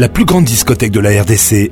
la plus grande discothèque de la RDC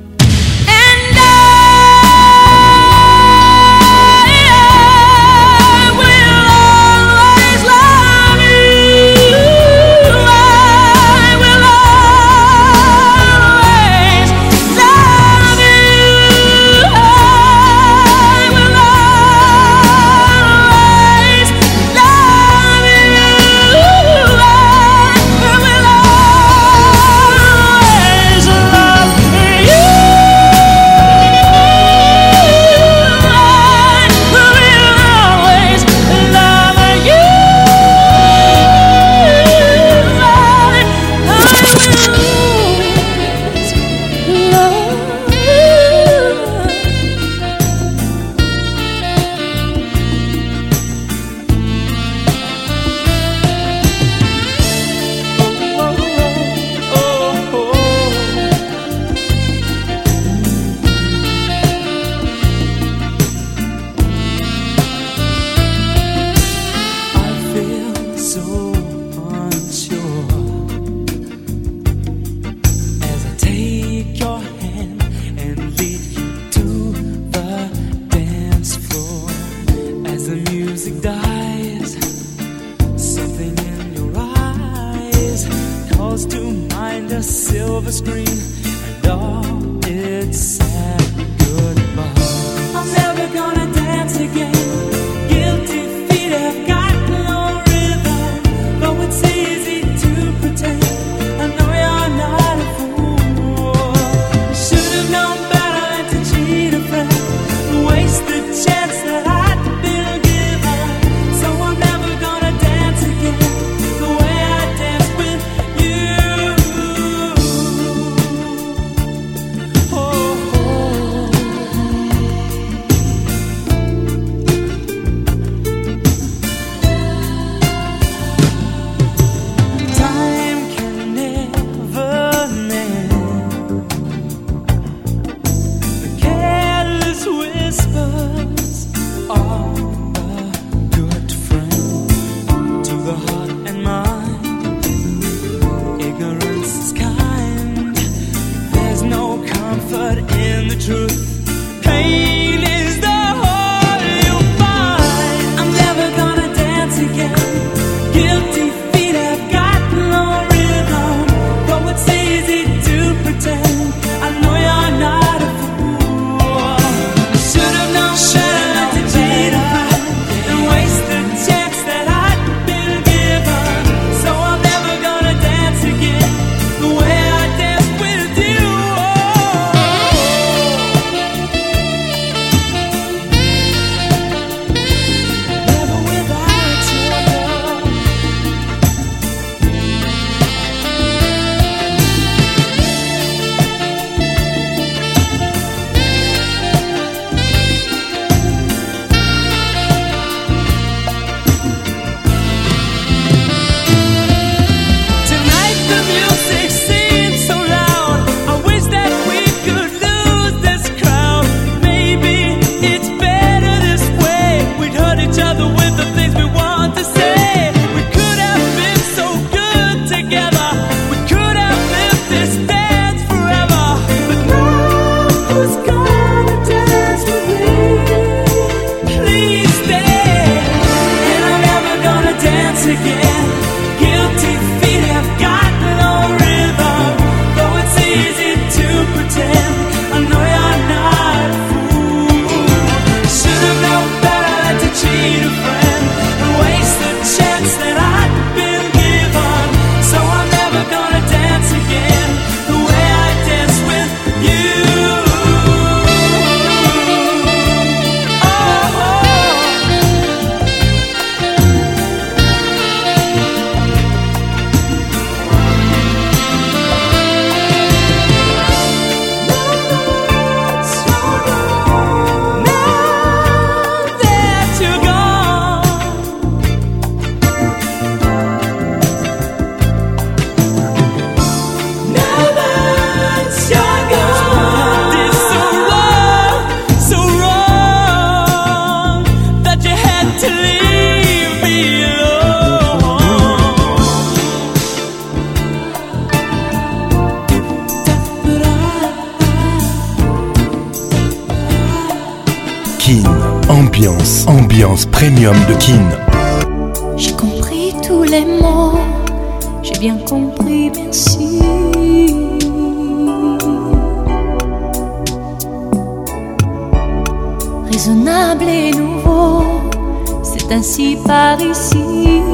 ainsi par ici.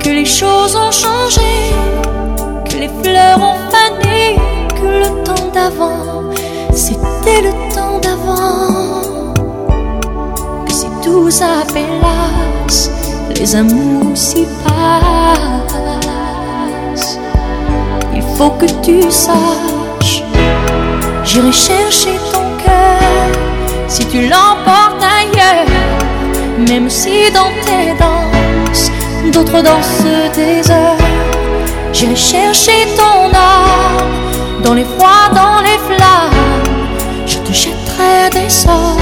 Que les choses ont changé, que les fleurs ont fané, que le temps d'avant, c'était le temps d'avant. Que si tout s'appellasse, les amours s'y passent. Il faut que tu saches J'irai chercher ton cœur si tu l'emportes ailleurs, même si dans tes danses d'autres dansent des heures. J'irai chercher ton âme dans les froids, dans les flammes. Je te jetterai des sorts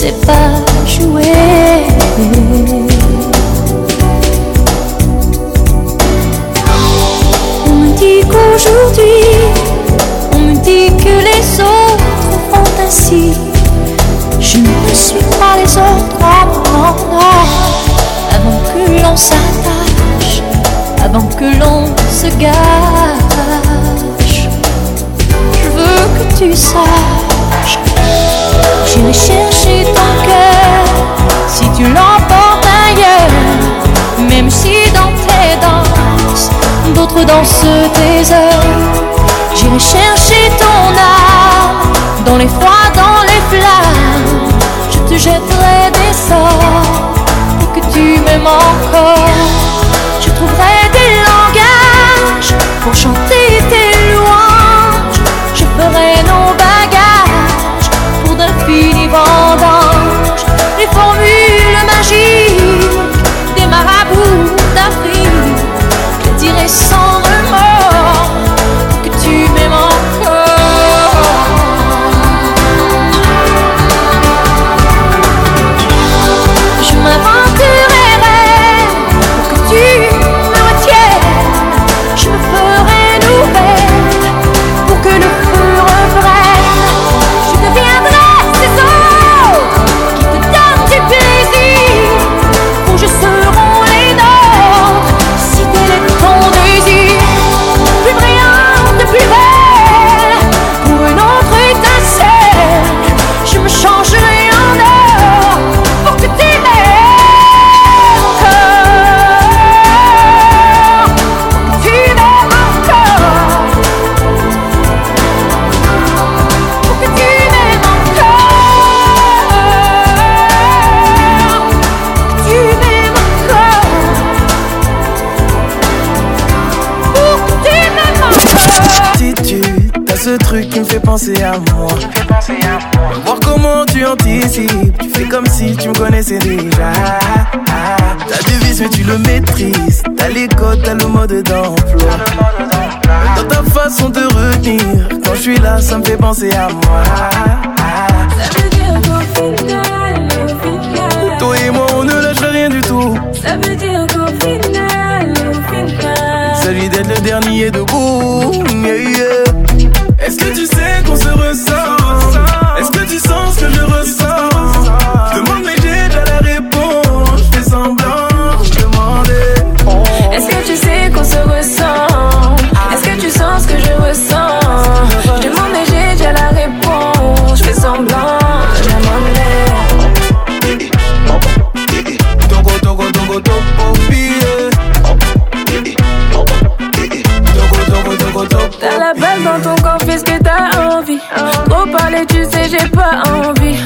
sais pas jouer. On me dit qu'aujourd'hui, on me dit que les autres font ainsi. Je ne suis pas les autres, non, non. Avant que l'on s'attache, avant que l'on se gâche, je veux que tu saches. J'irai chercher ton cœur si tu l'emportes ailleurs. Même si dans tes danses, d'autres dansent tes heures. J'irai chercher ton âme dans les froids, dans les flammes. Je te jetterai des sorts pour que tu m'aimes encore. Je trouverai tu me fais penser à moi. voir comment tu anticipes, tu fais comme si tu me connaissais déjà. Ta devise, mais tu le maîtrises. T'as les codes, t'as le mode d'emploi. Dans ta façon de retenir, quand je suis là, ça me fait penser à moi. Ça veut dire qu'au final, au final, toi et moi, on ne lâche rien du tout. Ça veut dire qu'au final, au final, celui d'être le dernier debout. Yeah, yeah. Could you say? dans ton corps, fais ce que t'as envie. Trop parler, tu sais, j'ai pas envie.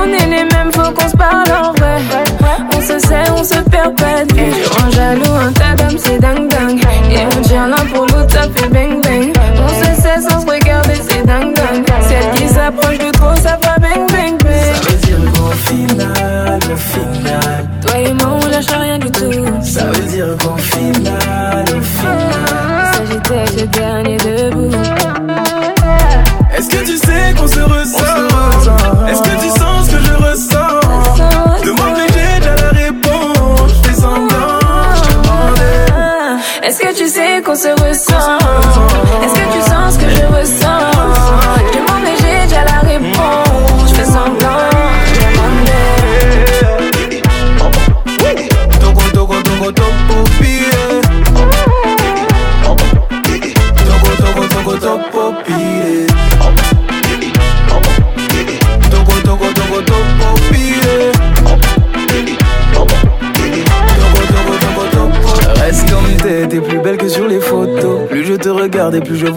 On est les mêmes, faut qu'on se parle en vrai. On se sait, on se perd pas de vue. En jaloux, un tas d'hommes, c'est dingue dingue. Et on tient l'un pour l'autre, ça fait bang bang. On se sait sans se regarder, c'est dingue dingue. Celle qui s'approche de trop, ça va bang bang bang. Ça veut dire le final, le final. sais qu'on se ressent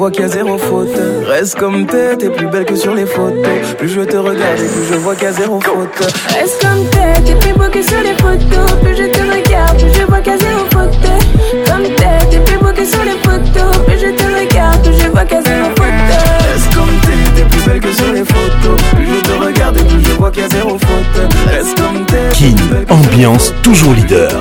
vois qu'il y zéro faute. Reste comme t'es, t'es plus belle que sur les photos. Plus je te regarde plus je vois qu'il y a zéro faute. Reste comme t'es, t'es plus beau que sur les photos. Plus je te regarde, plus je vois qu'il y a zéro faute. Comme t'es, t'es plus beau que sur les photos. Plus je te regarde, plus je vois qu'il y a zéro faute. Reste comme t'es, t'es plus belle que sur les photos. Plus je te regarde et plus je vois qu'il y a zéro faute. Reste comme t'es. King, ambiance toujours leader.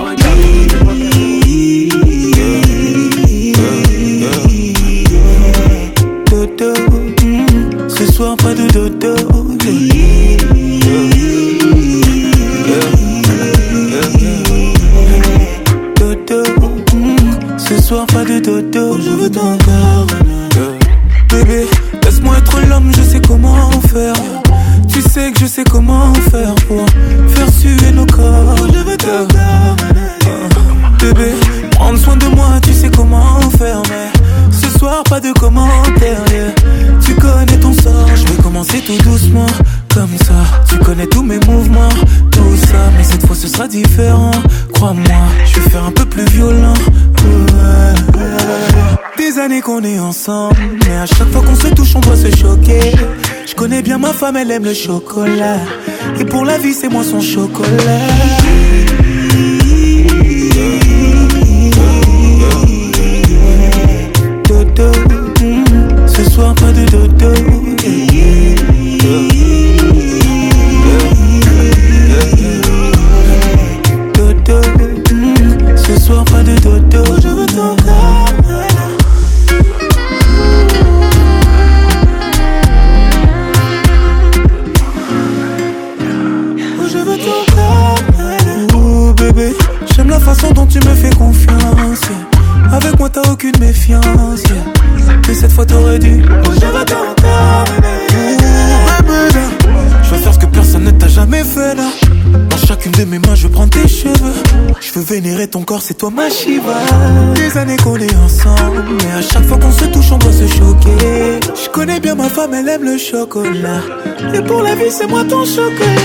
le chocolat. Et pour la vie, c'est moi son chocolat. toi ma Shiva Des années qu'on est ensemble Mais à chaque fois qu'on se touche on doit se choquer Je connais bien ma femme elle aime le chocolat Et pour la vie c'est moi ton chocolat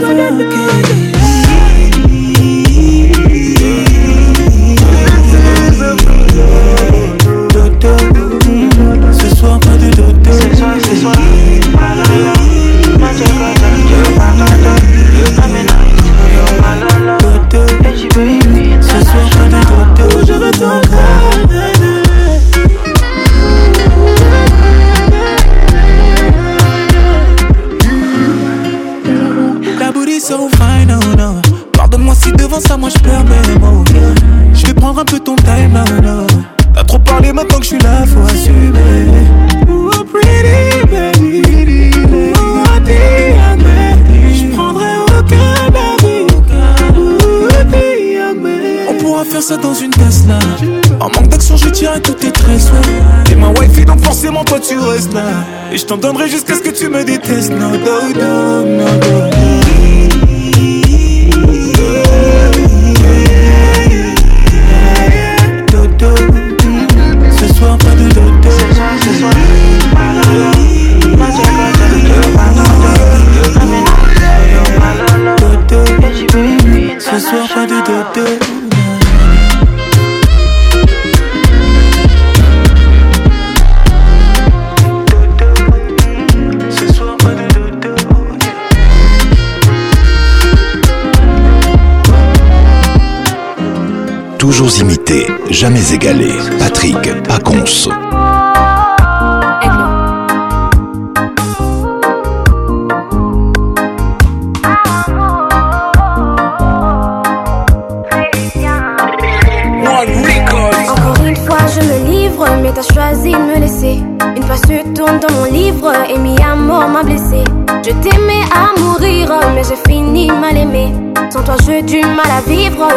never again. Et je t'en donnerai jusqu'à ce que tu me détestes. No, no, no, no, no. je Patrick livre, mais t'as choisi de me laisser. Une fois se tourne dans mon livre et mi mort m'a blessé. Je t'aimais à mourir, mais j'ai fini mal aimé. Sans toi, j'ai du mal à vivre.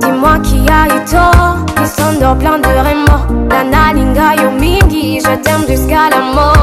Dis-moi qui a eu tort sont dans plein de remords. Nana linga yo mingi, je t'aime jusqu'à la mort.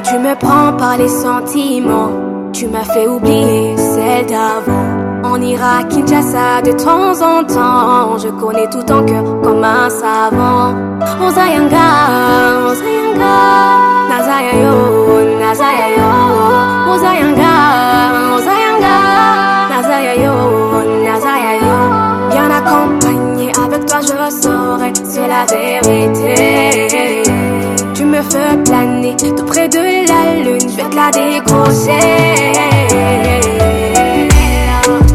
tu me prends par les sentiments. Tu m'as fait oublier celle d'avant. On ira à Kinshasa de temps en temps. Je connais tout ton cœur comme un savant. Ozayanga, Ozayanga, Nazayayo, Nazayayo. Ozayanga, Ozayanga, Nazayayo, Nazayayo. Bien accompagné avec toi, je saurai, c'est la vérité peux planer tout près de la lune, je vais te la décrocher.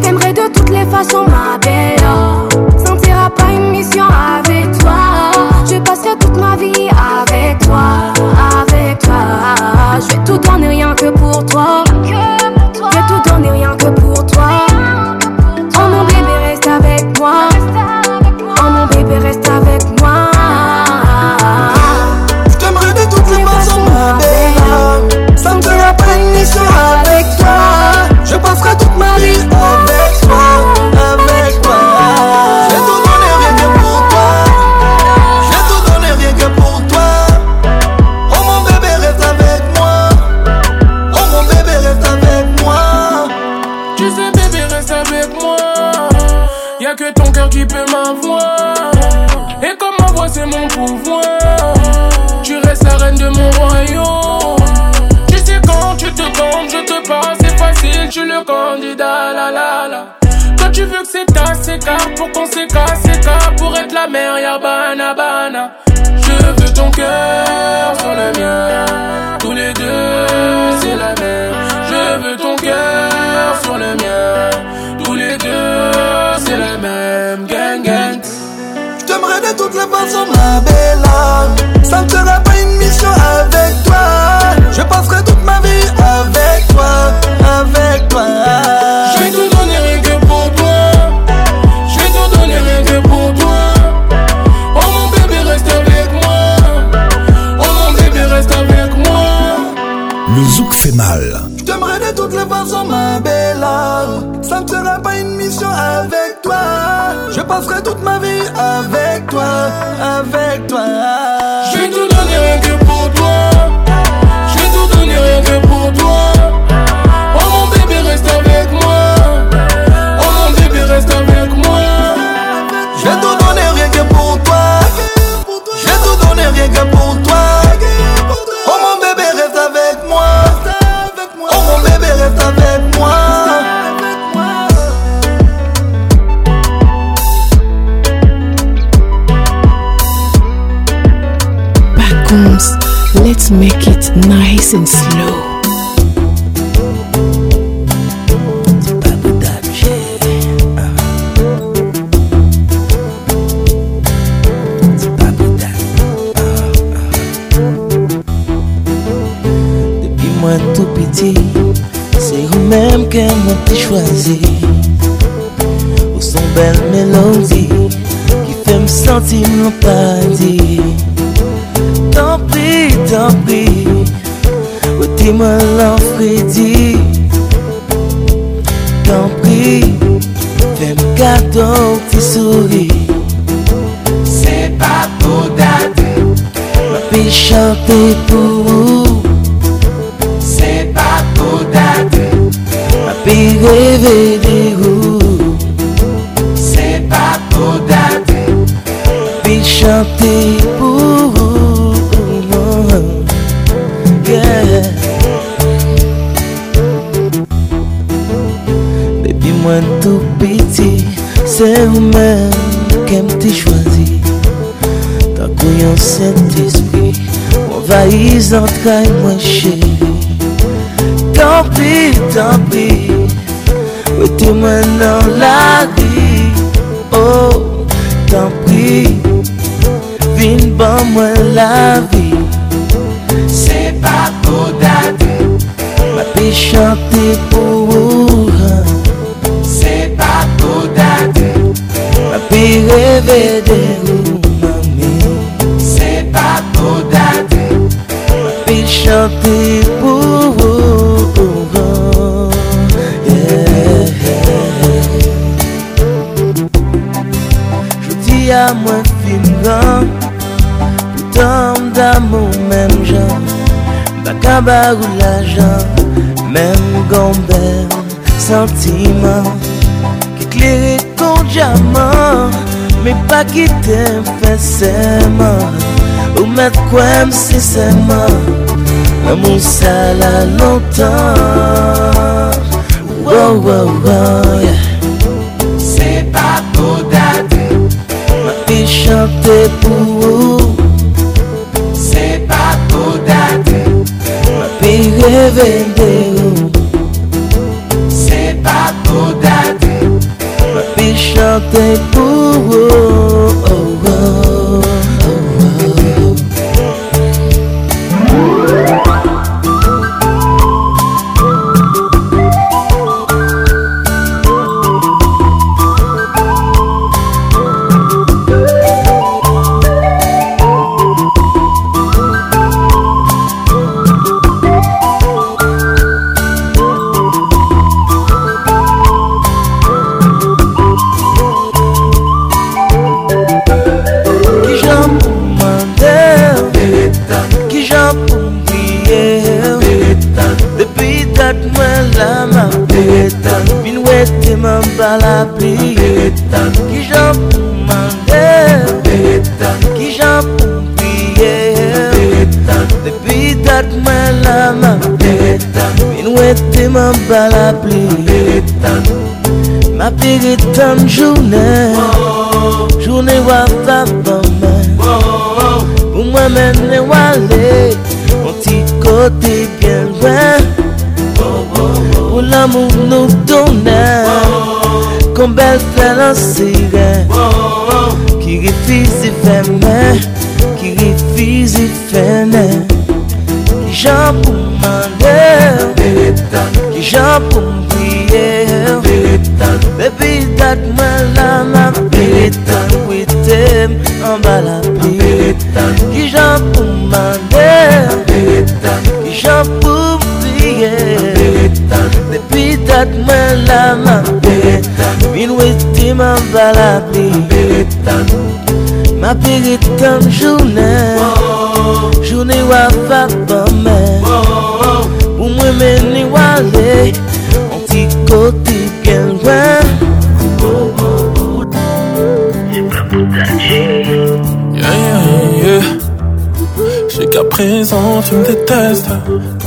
T'aimerais de toutes les façons, ma belle. Sentira pas une mission avec toi. Je passerai toute ma vie avec toi, avec toi. Je vais tout donner rien que pour toi. où sont belle mélodie Qui fait me sentir mon paradis Tant pis, tant pis Retiens-moi l'enfrédit Tant pis Fais-moi garder ton C'est pas pour dater Ma fille chantait pour vous. 10 ans de caille, moi chérie. par l'argent, même gomber sentiment qui éclaire ton diamant, mais pas qui t'aime ou mettre quoi sincèrement, l'amour ça là longtemps. Wow, wow, wow, yeah. C'est pas pour d'être ma fille chanter pour vous. revendeu C'est pas pour daddy Bicho tem burro Ma pir etan Ma pir etan jounen Jounen wav avan men Pou mwen men ne wale Mon ti kote bien wen Pou l'amou nou donen Kon bel fè lan sire Ki rifizi fè men Ki rifizi fè men Kijan pou mdiye, bepi tat mwen la ma piye tan, Mwen tem an bala piye, kijan pou mmane, kijan pou mdiye, Bepi tat mwen la ma piye tan, mwen tem an bala piye tan, Ma piye tan jounen, oh. jounen bon. wafatan, tu me détestes.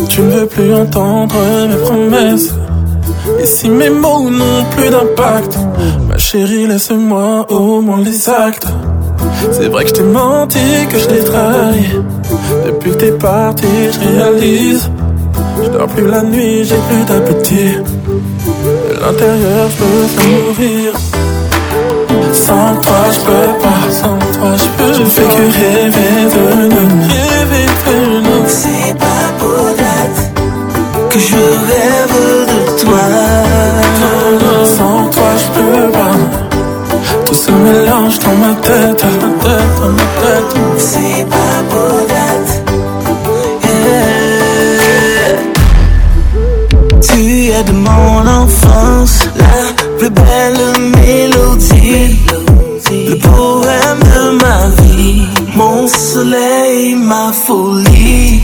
Tu ne veux plus entendre mes promesses. Et si mes mots n'ont plus d'impact, ma chérie, laisse-moi au moins les actes. C'est vrai que je t'ai menti, que je t'ai trahi. Depuis que t'es parti, je réalise. Je dors plus la nuit, j'ai plus d'appétit. De l'intérieur, je peux mourir. Sans toi, je peux pas. Sans je fais que rêver de nous, rêver de nous. C'est pas pour date que je rêve de toi. sans toi, je peux pas. Tout se mélange dans ma tête, dans ma tête, C'est pas pour date. Tu es de mon enfance, la plus belle mélodie. Le poème soleil, ma folie.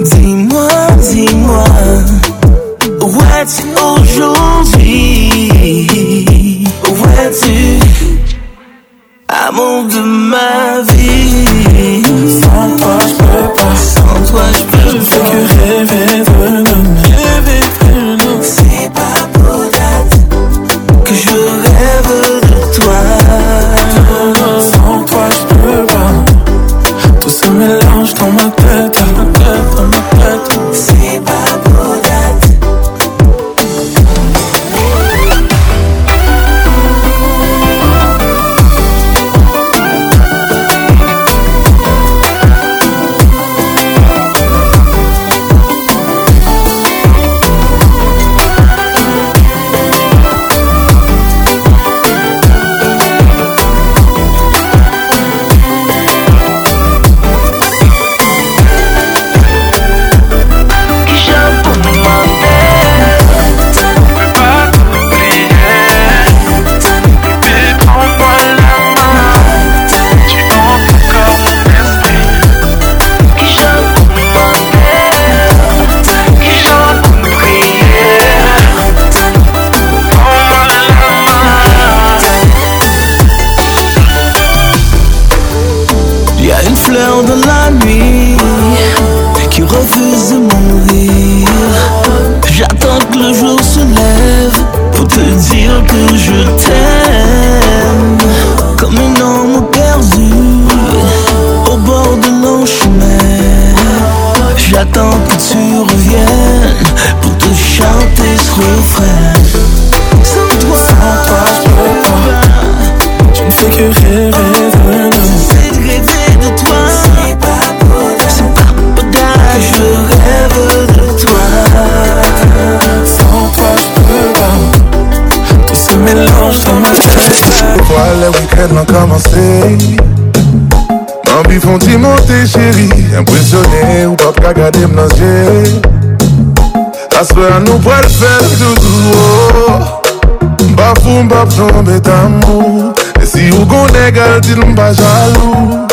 Dis-moi, dis-moi, où es-tu aujourd'hui? Où es-tu? Amour de ma vie. chéri Impressionné ou pas pour garder mon ancien Aspe à nous pour le faire doudou Bafou m'bap jambé d'amour. Et si ou gonne gal dit m'ba jaloux.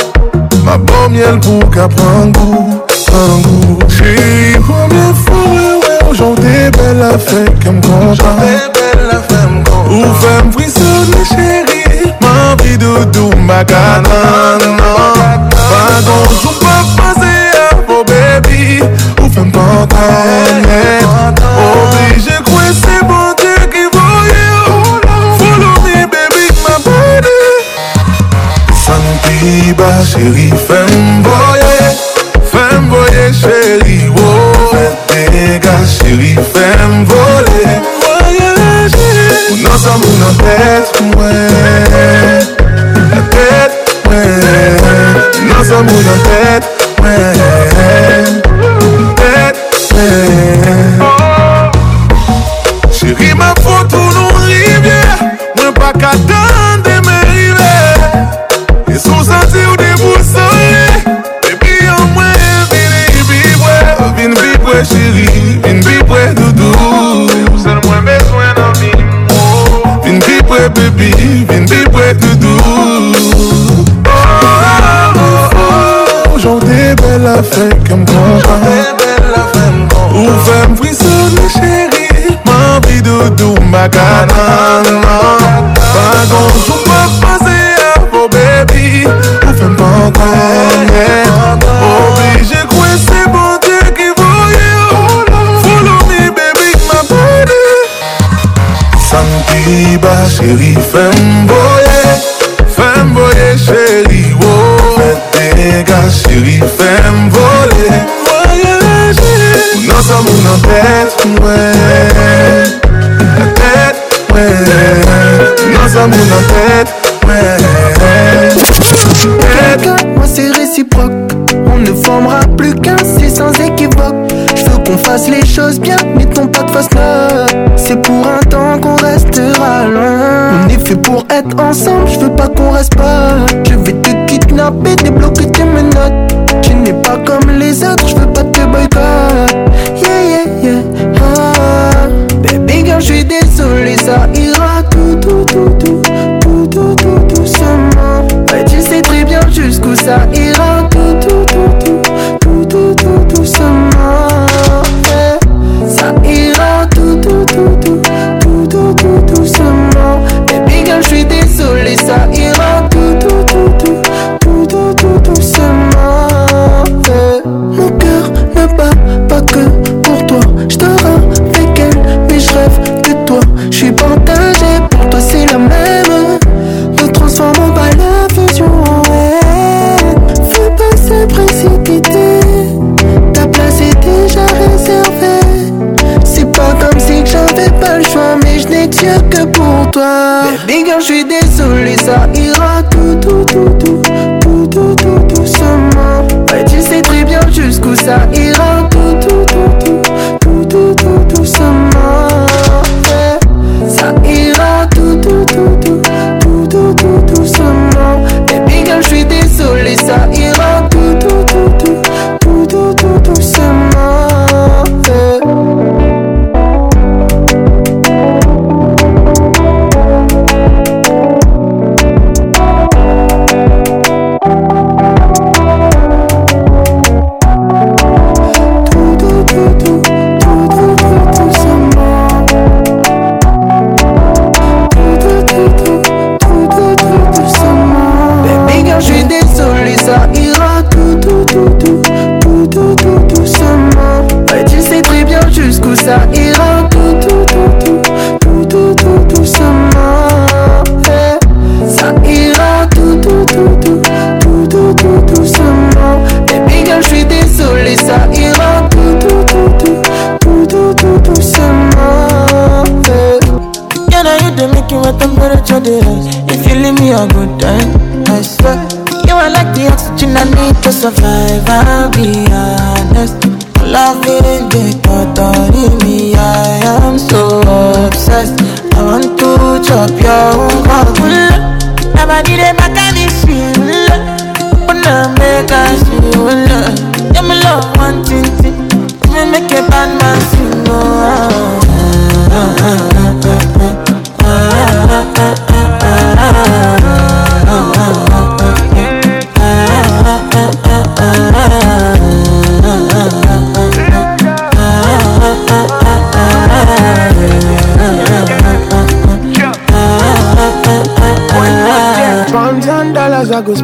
Ma bon miel pou ka prangou Prangou Chéri pou m'bien fourré Ou j'en belle a fè kèm kontan J'en dé belle a fè m Ou fè m frissonne chéri M'envie doudou m'bakana M'bakana Dragons um pra fazer avô, baby O fim pantané Oblige com esse bonde que vou eu Follow me, baby, my baby Santiba, chérie, femme voyer Femme voyer, chérie, oh Fais tes gars, chérie, femme voler Voyager O nosso amor não perde, mouais Nós somos um pet plan Pet plan Chérie, ma faute ou non rivière Mwen pa katan de me rive E sou santi ou de bousole Bebi yon mwen vini bibwe Vini bibwe chérie, vini bibwe doudou Sel mwen bezwen nan mimo Vini bibwe bebi la fais comme copain Ou femme frissonne chérie Ma vie de doux ma canana Pas grand jour va passer à vos baby Ou femme pas connaître Obligé quoi c'est bon Dieu qui voyait Follow me baby my body Santiba chérie femme boy chéri fèm vole Nous Voyager moun an tèt tête tête, ouais. tête, Moun ansan tête an tête ouais. moi c'est réciproque On ne formera plus qu'un c'est sans équivoque Je veux qu'on fasse les choses bien mais ton pas de fausse là C'est pour un temps qu'on restera loin On est fait pour être ensemble, je veux pas qu'on reste pas Je vais te Avec la bête débloquée, tu me notes. Tu n'es pas comme les autres, je veux pas te boycotter. je suis désolé, ça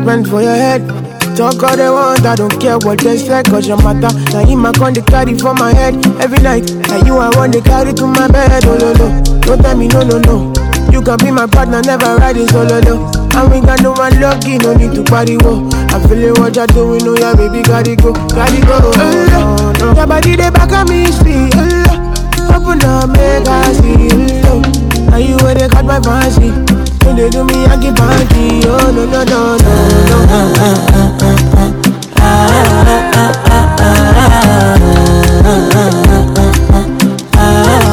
treatment for your head. Talk all they want, I don't care what they say, cause your matter. Now you my con they carry for my head every night. Now you I want they carry to my bed, oh no no. Don't tell me no no no. You can be my partner, never ride it solo oh, no. And we got no one lucky, no need to party wo. i feel feeling what you're doing, oh yeah, baby, gotta go, gotta go. Oh, no, no. Your body they back at me, see. Oh, no. Open up, make I see. Oh, no. Now you where they got my fancy. When they do me, I give body. Oh no no no no no. And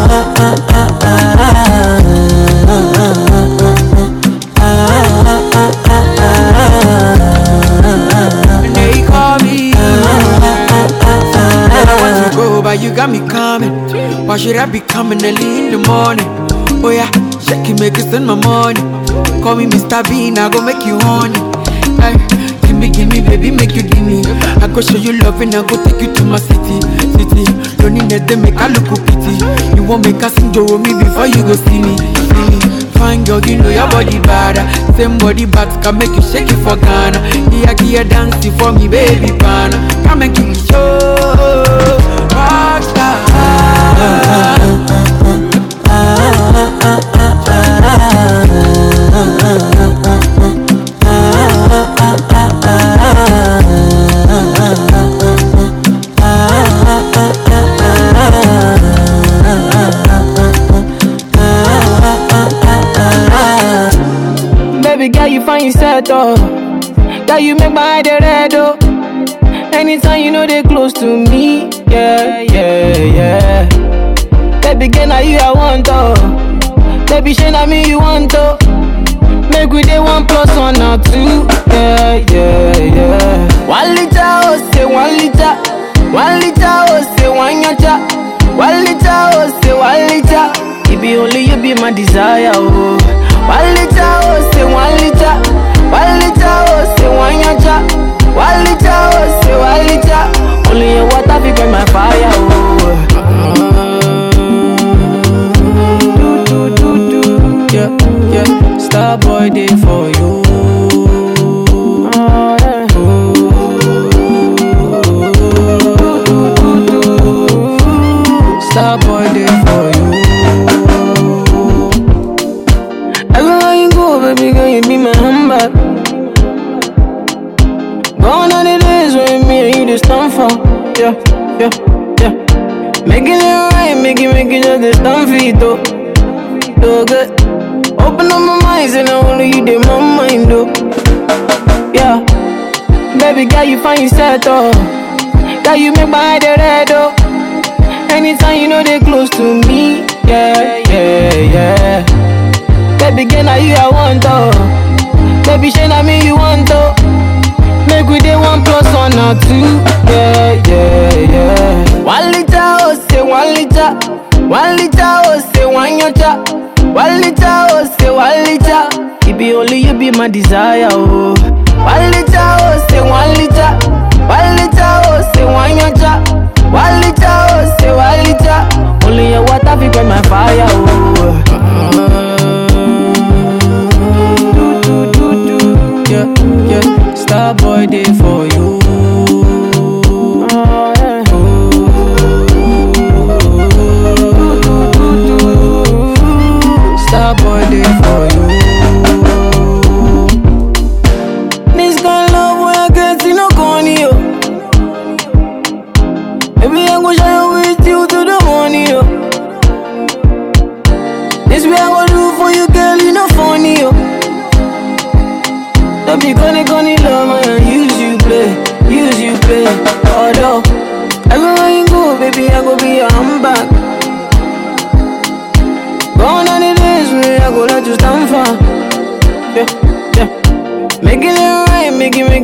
want to go, but Why should I be coming early in the morning? Oh yeah, shaking, make it send my money. Call me Mr. Bean, I go make you honey. Hey, eh, give me, give me, baby, make you give me. I go show you love and I go take you to my city, city. Loneliness they make I look pity. You won't make a sing me before you go see me, see me. Fine girl, you know your body bad. Same body bags can make you shake it for Ghana. Here, here, dancing for me, baby, pana. Come and give me show, rockstar. Ooh. fine, you set up. That you make my head red, oh. Anytime you know they close to me, yeah, yeah, yeah. Baby, get now you I want, oh. Baby, shine I me you want, oh. Make we day one plus one or two, yeah, yeah, yeah. One liter, oh, say one liter. One liter, oh, say one yota. One liter, oh, say one liter baby, only you be my desire, oh. One liter, oh, say one liter. One liter, oh, say one yacha. One liter, oh, say one liter. Only your water be burn my fire, oh. Mm-hmm. Yeah, yeah. Starboy boy, day for you.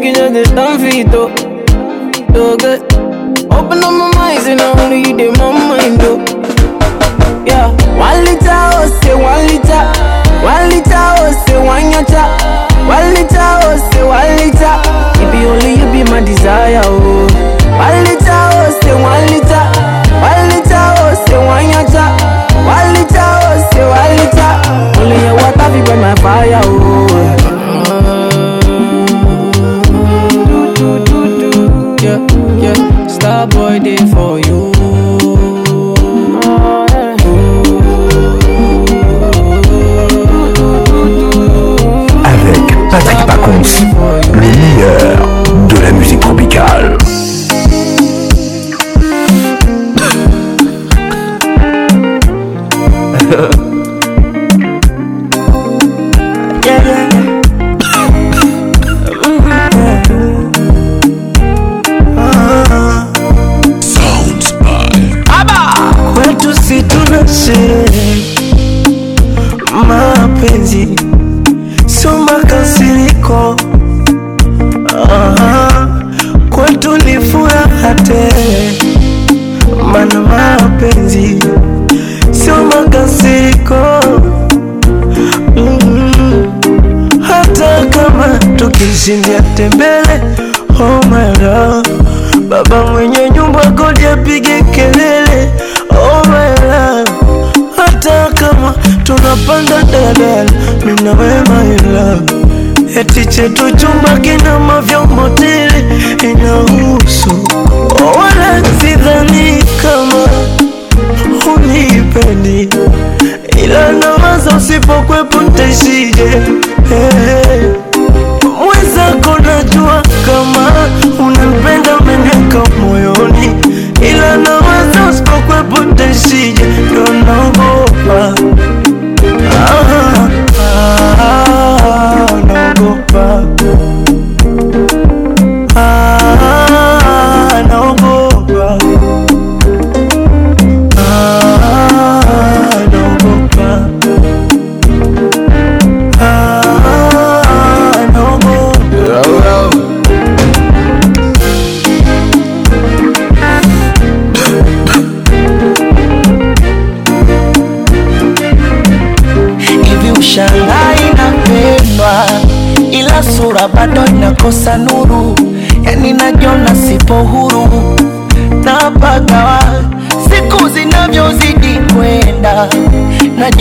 you just get stand for you, though. So good. Open up my mind, and I only you did my mind, though. Yeah, one liter, oh, say one liter. One liter, oh, say one yacha. One liter, oh, say one liter. If you only you be my desire, oh. One liter, oh, say one liter. One liter, oh, say one yacha. One liter, oh, say one liter. Only your water, be by my fire, oh. yeah. Star boy, day for you. eti chetu chumba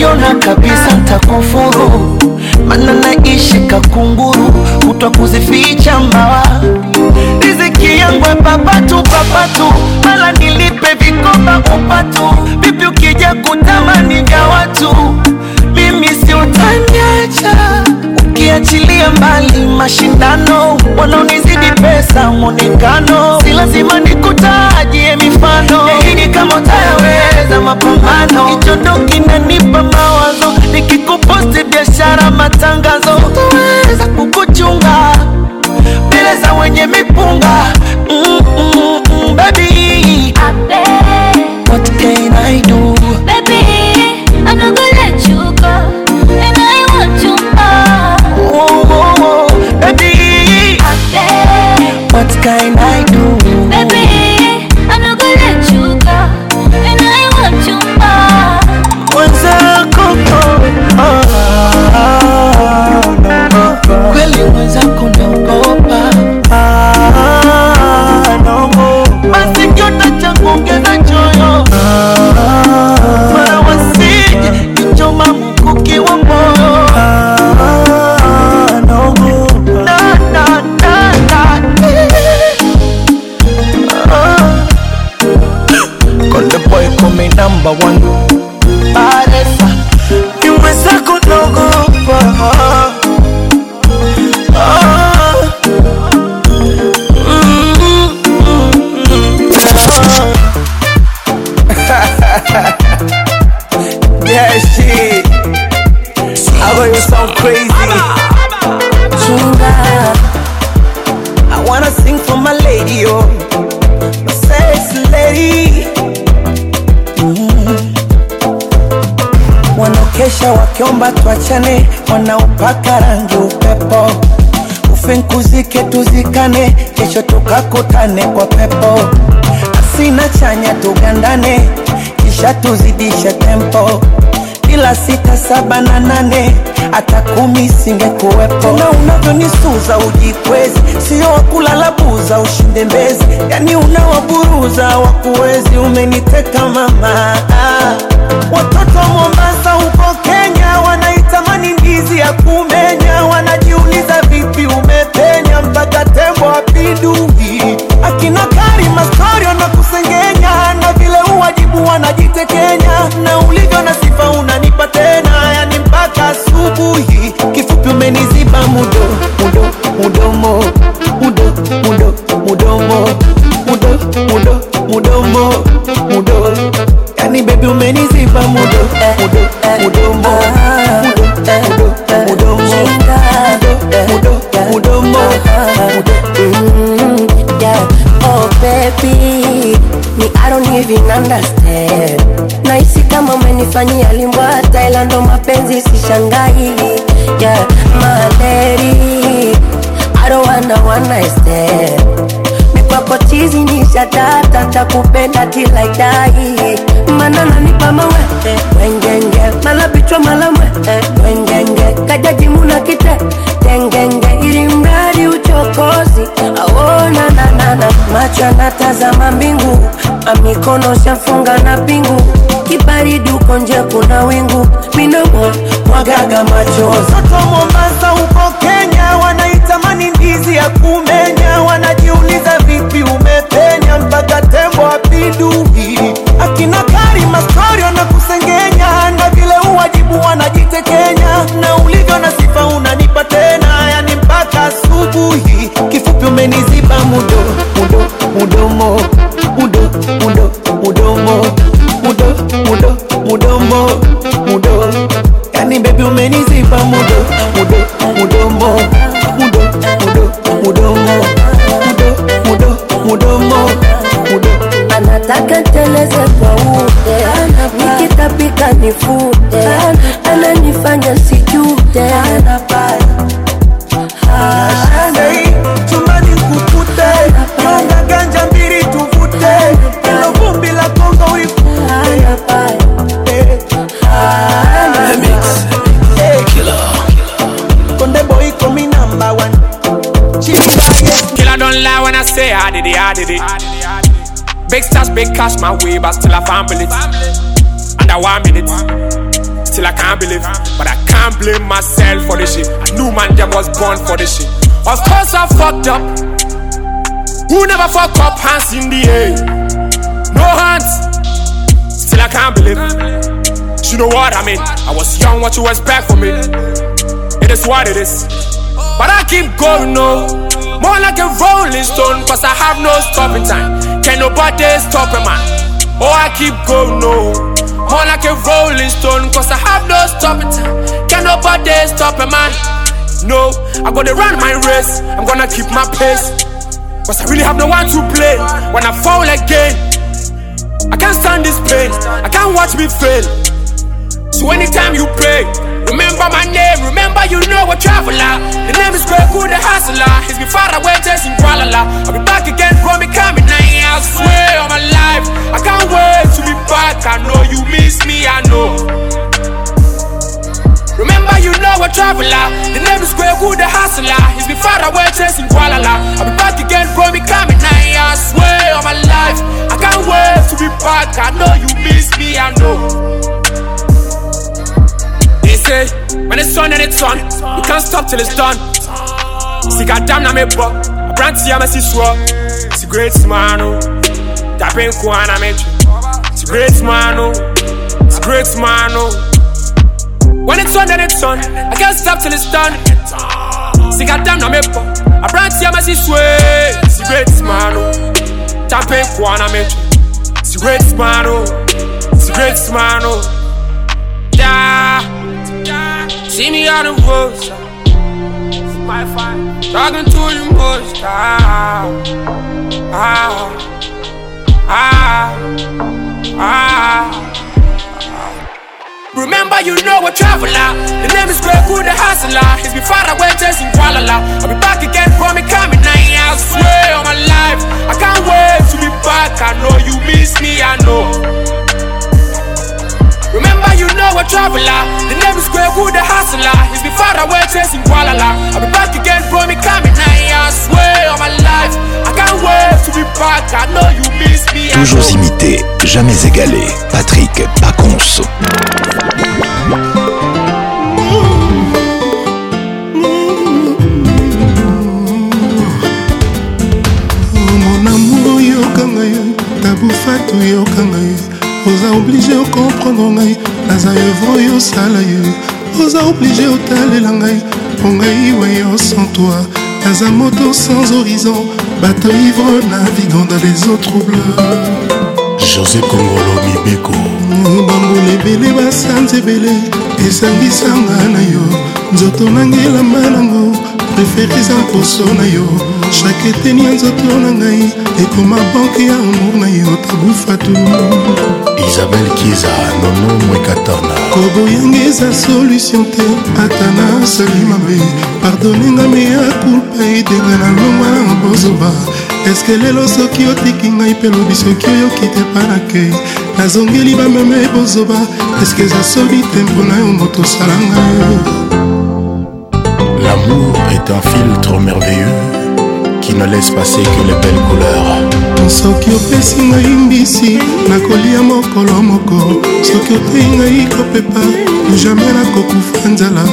Ukiona kabisa ntakufuru, mana naishi kakunguru, utwa kuzificha mbawa. Riziki yangu papatu papatu, mala nilipe vikoba upatu. Vipi ukija kutamani vya watu, mimi si utaniacha Ukiachilia mbali mashindano, wanaonizidi pesa mwonekano, si lazima nikutajie mifano, yaidi kama utayaweza mapambano, hicho ndo kinanipa kazi, biashara, matangazo, utaweza kukuchunga mbele za wenye tuachane, wanaupaka rangi upepo, ufenkuzike tuzikane, kesho tukakutane kwa pepo, asina chanya tugandane, kisha tuzidishe tempo, ila sita saba na nane hata kumi singekuwepo. na unavyonisuza ujikwezi, sio wakulala buza ushinde mbezi, yani unawaburuza wakuwezi, umeniteka mama, ah, watoto Mombasa upoke ya kumenya, wanajiuliza vipi umepenya mpaka tembo wapindui. Akina Karima stori wanakusengenya, na vile uwajibu wanajitekenya, na ulivyo na sifa unanipa tena, yani mpaka asubuhi. Kifupi umeniziba mudo understand. Nahisi kama umenifanyia limbo Thailand, mapenzi sishangai, yeah, my lady, I don't wanna wanna stand. Mikwako chizi ni takupenda till I die. mawe wengenge, mala malamwe wengenge, kajaji muna kite tengenge, ili mradi uchokozi aona nanana, macho anatazama mbingu amikono shafunga na pingu, kibaridi uko nje kuna wingu, minamwa mwagaga macho. Watoto Mombasa huko Kenya wanaitamani ndizi ya kumenya, wanajiuliza vipi umepenya mpaka tembo apidui. Akina Karima story kusengenya na vile uwajibu wanajitekenya, na ulivyo na sifa unanipa tena, yani mpaka asubuhi. Kifupi umeniziba mudo mudo mudomo Mudombo when I say I did it, I did it. I did it, Big stash, big cash, my way, but still I can't believe. Under one minute, till I can't believe. But I can't blame myself for this shit. I knew man jam was born for this shit. Of course I fucked up. Who never fuck up? Hands in the air, no hands. Still I can't believe. You know what I mean? I was young, what you expect from me? It is what it is. But I keep going, no. More like a rolling stone, cause I have no stopping time. Can nobody stop a man? Oh, I keep going, no. More like a rolling stone, cause I have no stopping time. Can nobody stop a man? No, I gotta run my race, I'm gonna keep my pace. Cause I really have no one to blame when I fall again. I can't stand this pain, I can't watch me fail. So anytime you pray, Remember my name, remember you know a traveler. The name is Greg Good the Hustler. he has been far away, chasing tralala. I'll be back again, from me coming nine. I swear on my life, I can't wait to be back. I know you miss me, I know. Remember you know a traveler The name is Grey Wood the hustler He's been far away chasing Kualala I'll be back again bro me coming nine I swear on my life I can't wait to be back I know you miss me I know say, when it's on and it's on, you can't stop till it's done. See, goddamn, I'm a buck. A brand I'm a siswa. a great man, oh. Tapin Kuan, I'm a See, great man, a great man, oh. oh. When it's on and it's on, I can't stop till it's done. See, goddamn, I'm a buck. A brand I'm a siswa. See, great man, Tapin Kuan, I'm a See, great man, a great man, Yeah. See me out of roads. Uh. Talking to the most uh. ah, ah, ah, ah. Remember, you know a traveler. The name is Greg Good, the hustler. has been far away, chasing Kuala I'll be back again from me coming night. I swear on my life, I can't wait to be back. I know you miss me, I know. Remember, you know a traveler. The name is Square Good, the hustler. It's been far away chasing gualala I'll be back again, from Me coming I swear on my life. I can't wait to be back. I know you miss me. Toujours imité, jamais égalé. Patrick Pacons Mon amour, yoka ngai, yo, yoka yo. oza oblige okomprendre ngai naza evre oyo osala yo oza oblige otalela ngai mpo ngai wayo sans toi naza moto sans horizon bato ivre navigant dans les eaux troubles josé kongolo mibeko bambula ebele basanza ebele esangisanga na yo nzoto nangelamba nango prefere eza poso na yo chaque eteni ya nzoto na ngai ekoma banke ya amour na yo tabufatu isabel kiza nono mwekatorna koboyanga eza solution te ata na sali mabe pardonenga meya kulpa edenga na longwa na bozoba eske lelo soki otiki ngai mpe lobi soki oyoki te panakei nazongeli bameme bozoba eske eza soni te mpona yo moto osala ngai l'amour est un filtre merveilleux qui ne laisse passer que les belles couleurs soki opesi ngai mbisi nakolia mokolo moko soki otei ngai kopepa jamai nakokufa nzala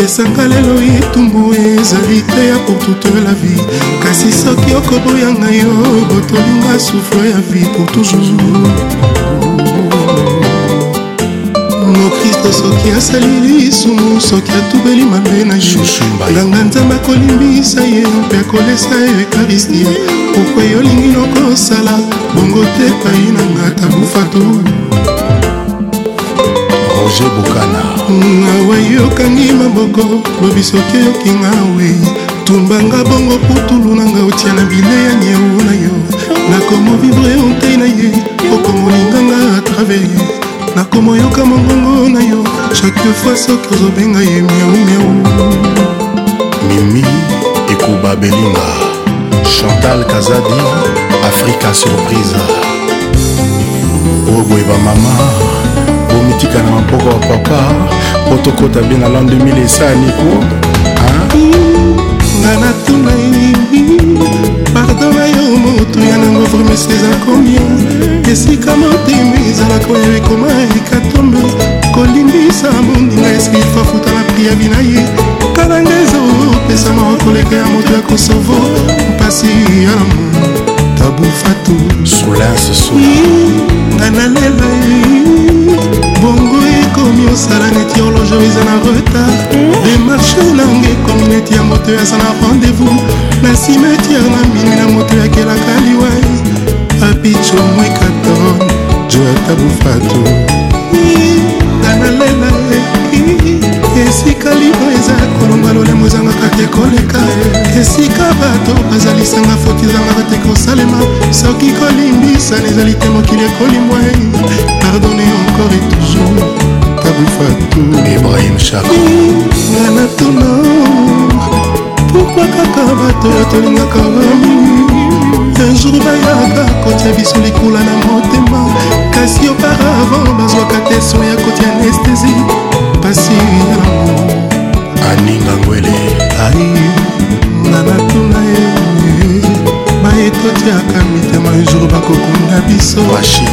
esanga lelo etumbu ezali te ya pour toute la vie kasi soki okoboyanga yo botolinga souffre ya vie pour toujours mokristo soki asali lisumu soki atubeli mabe na ye nganga nzambe akolimbisa ye mpe akolesa ye ekaristie pourkua yo olingi nokosala bongo te epai na nga tabufatu roger bokana awa yokangi maboko lobisoki oyokinga we tumbanga bongo putulu nanga otia na bile ya nyeu na yo nakomovivre ontei na ye okomolinganga atrave nakomoyoka mongongo na yo chaque fois soki ozobenga ye miau miau mimi ekuba belinga chantal kazadi afrika surprise oboyeba mama totika na maboko ya papa mpo tokɔta bie na lan 2000 esa niko nga natuna pardon na yo motu ya nango vremese eza combien esika motema ezalaka oyo ekoma ekatombe kolimbisa mondinga eske fafuta na priabi na ye tala nga ezopesa mawa koleka ya moto ya kosovo mpasi ya lamo tabufatu sulase sula nga nalela bongo ekomi osala neti horloge eza na retard demarche nanga ekomi neti ya moto aza na rendez-vous na simetiare na minui na moto yakelaka liwise papicho mwekaton joata bufatu analela esika libo eza kolonga lolemo ezangaka te koleka esika bato bazalisanga foti ezangaka te kosalema soki kolimbisana ezali te mokili ekolimbwa pardonner encore et toujours tabufatou ibrahim chako nga na tono pourkui kaka bato oyo tolingaka bami un jour bayaka kotia biso likula na motema kasi auparavant bazwaka te so ya kotia anestesi pasi yango aningangwele ai nga na tuna ye etotiaka mitema ejour bakokunda biso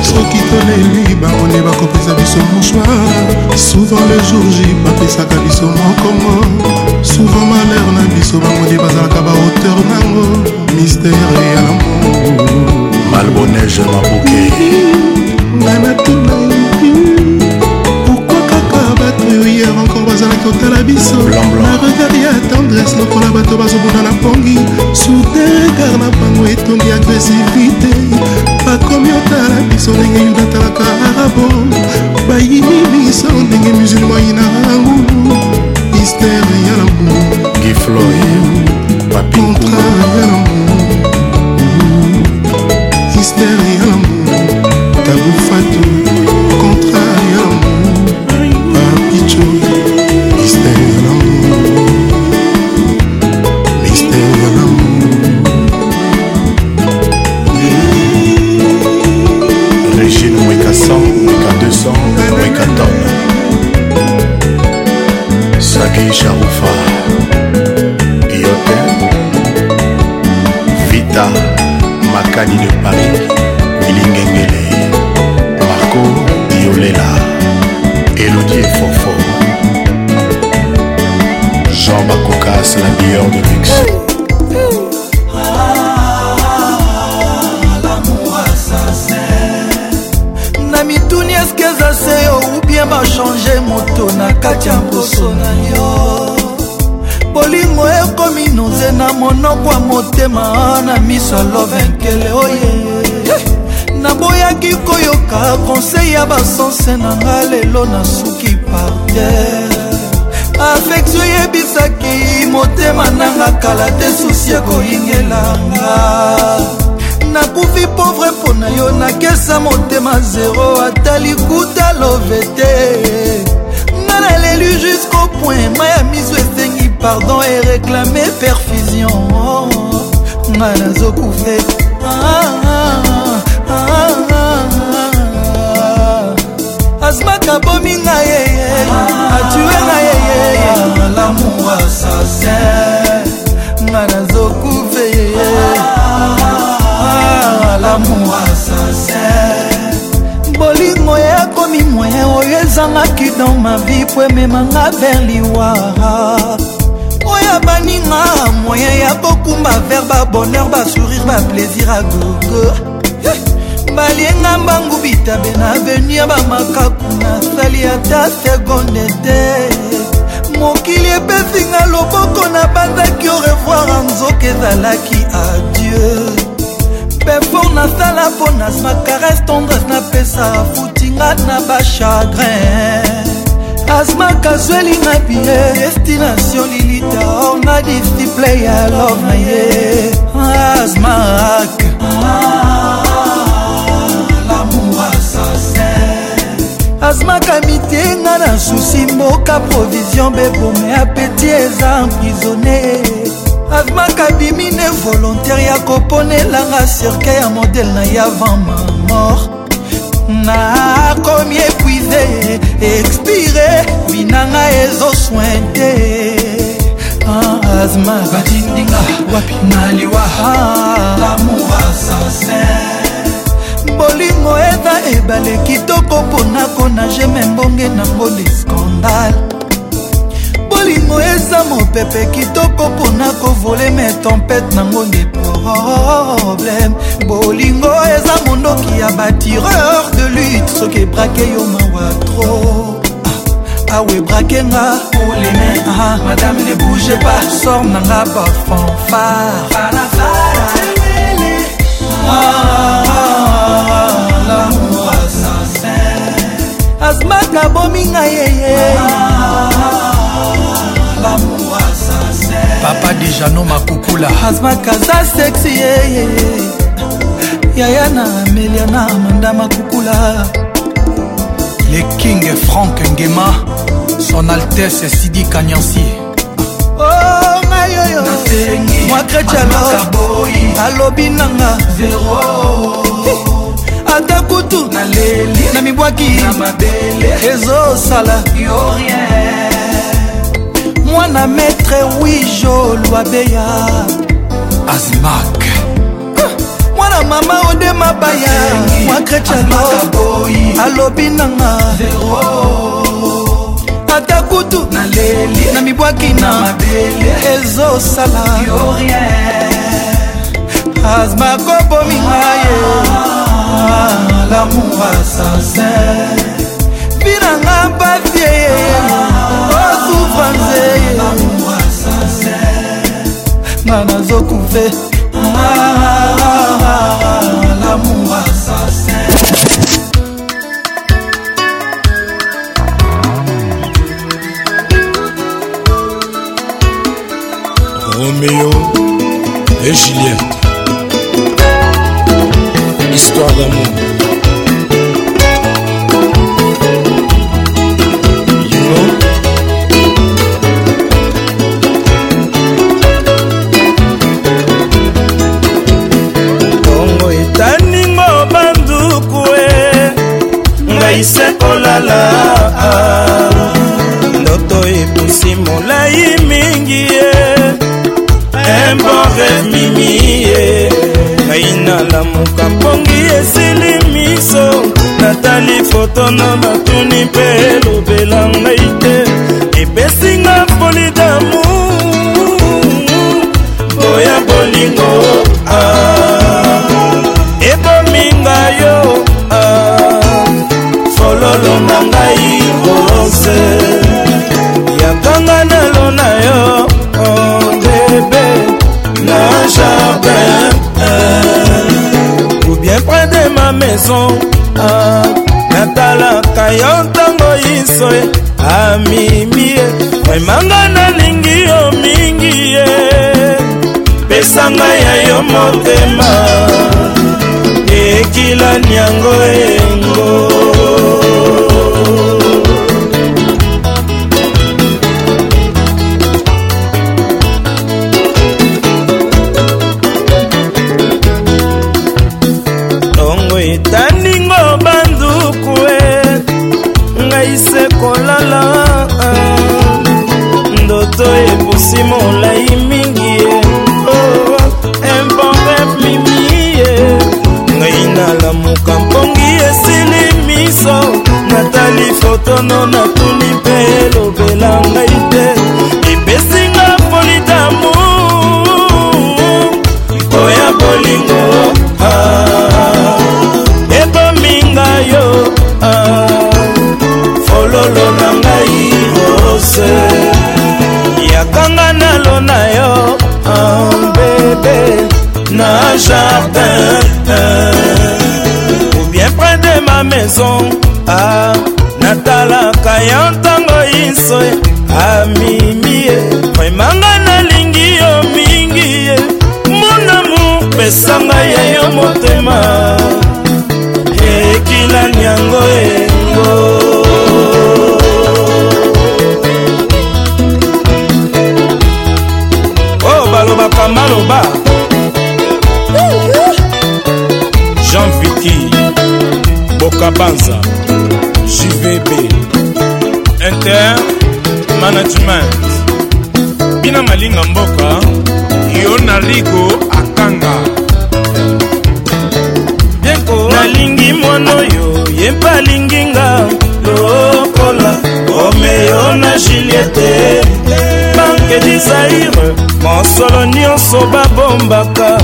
soki toleli barone bakopesa biso mochoir souvent le jour j bapesaka biso mokongo souvent malheur na biso bamoni bazalaka bahauteur nango mistere ya lamour malbonege mabuke nga natuna pourkui kaka bato hier encore bazalaki kotala biso na revere ya tendresse lokola bato bazobunda na pongi sudegar na bango etondi agresivité bakomi otala biso ndenge yuda atalaka arabo bayini biso ndenge musulma yina rangu mistere ya lamour gifloy papintra ya lamour lelo nasuki parter afektio yebisaki motema nanga kala te susi ekoyingelanga nakufi povre mpo na yo nakesa motema zero ata likuta love te nga naleli jusqu'au point ma ya miso esengi pardon e réclame perfusion nga nazokufe ah, ah, ah. azmaka bomi nga yeye atue nga yeye lamour assassin nga nazokufe yeye ah, lamour assassin bolingo ekomi moye oyo ezangaki don mavi po ememanga ver liwara oyo baninga moye ya kokumba ver babonheur basourire baplaisir a gogo balienga mbangu bitabe na aveni ya bamakaku nasali ata sekonde te mokili epesinga loboko na banzaki orevoir nzoka ezalaki adieu pefor nasala mpo na smacares tendres napesa futinga na bachagrin asmaka azwelinga bie destination lilita or na disciple ya love na ye asmak ah. ah. azmakami te nga na susi mboka provision bebome apeti eza emprisonne azmaka bimi ne volontaire ya koponelanga cirke ya modele na ye avant ma mort nakomi epuise expire binanga ezoswin te azma ah, batindinga wapi naliwa ah, ah. lamour assassin bolingo eza ebale kitoko mpona konage me mbonge nango diskandale bolingo eza mopepe kitoko mpona kovole me tempete nango nde problème bolingo eza mondoki ya batireur de lutte soki ebrake yo mawa trop ah, awe brakenga oleme ah, ah, madame ne bouge pas sor nanga bafanfare ah, asmaka abomi ngai yeye papa dejano makukula asmaka aza sexi yeye yaya na amelia na amanda makukula le king frank ngema son altese sidi kanyansi oh, ngai oyo mwa kretialo alobi nanga ata kutu na mibwaki ezosala mwana maître wijo lwabeya azmak mwana mama ode mabaya mwa kretiano alobi nanga ata kutu na mibwaki na ezosala azmak obominga ye l'amour assassin binanga bafie osufa oh, nzeye nga nazokufe l'amour assassin Roméo et Juliette histoire d'amour. You know? ngai se kolala ah. ndoto epusi molai mingi ye un bon rêve mimi ye ngai nalamuka mpongi esili miso natali fotono batuni mpe elobela ngai te epesinga poli damu boya bolingo ah. ebominga yo ah. fololo na ngai rose na maison ah, natalaka yo ntango yiso ye amimi ah, ye emanga nalingi yo mingi ye pesa ngai ya yo motema ekila niango engo mwasi molai sonha a mim. management bina malinga mboka yo na ligo akanga bienko nalingi mwana oyo ye mpe alingi nga lokola romeo na juliete banke disaire mosolo nyonso babombaka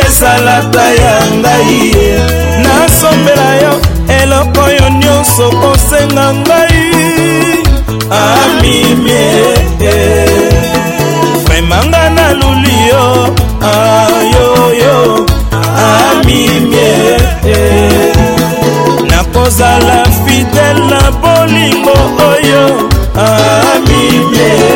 ezalaka ya ngai ye nasombela yo eloko oyo nyonso kosenga ngai amimie memanga naluli yo ayoyo amimie nakozala fidele na bolingo oyo amimie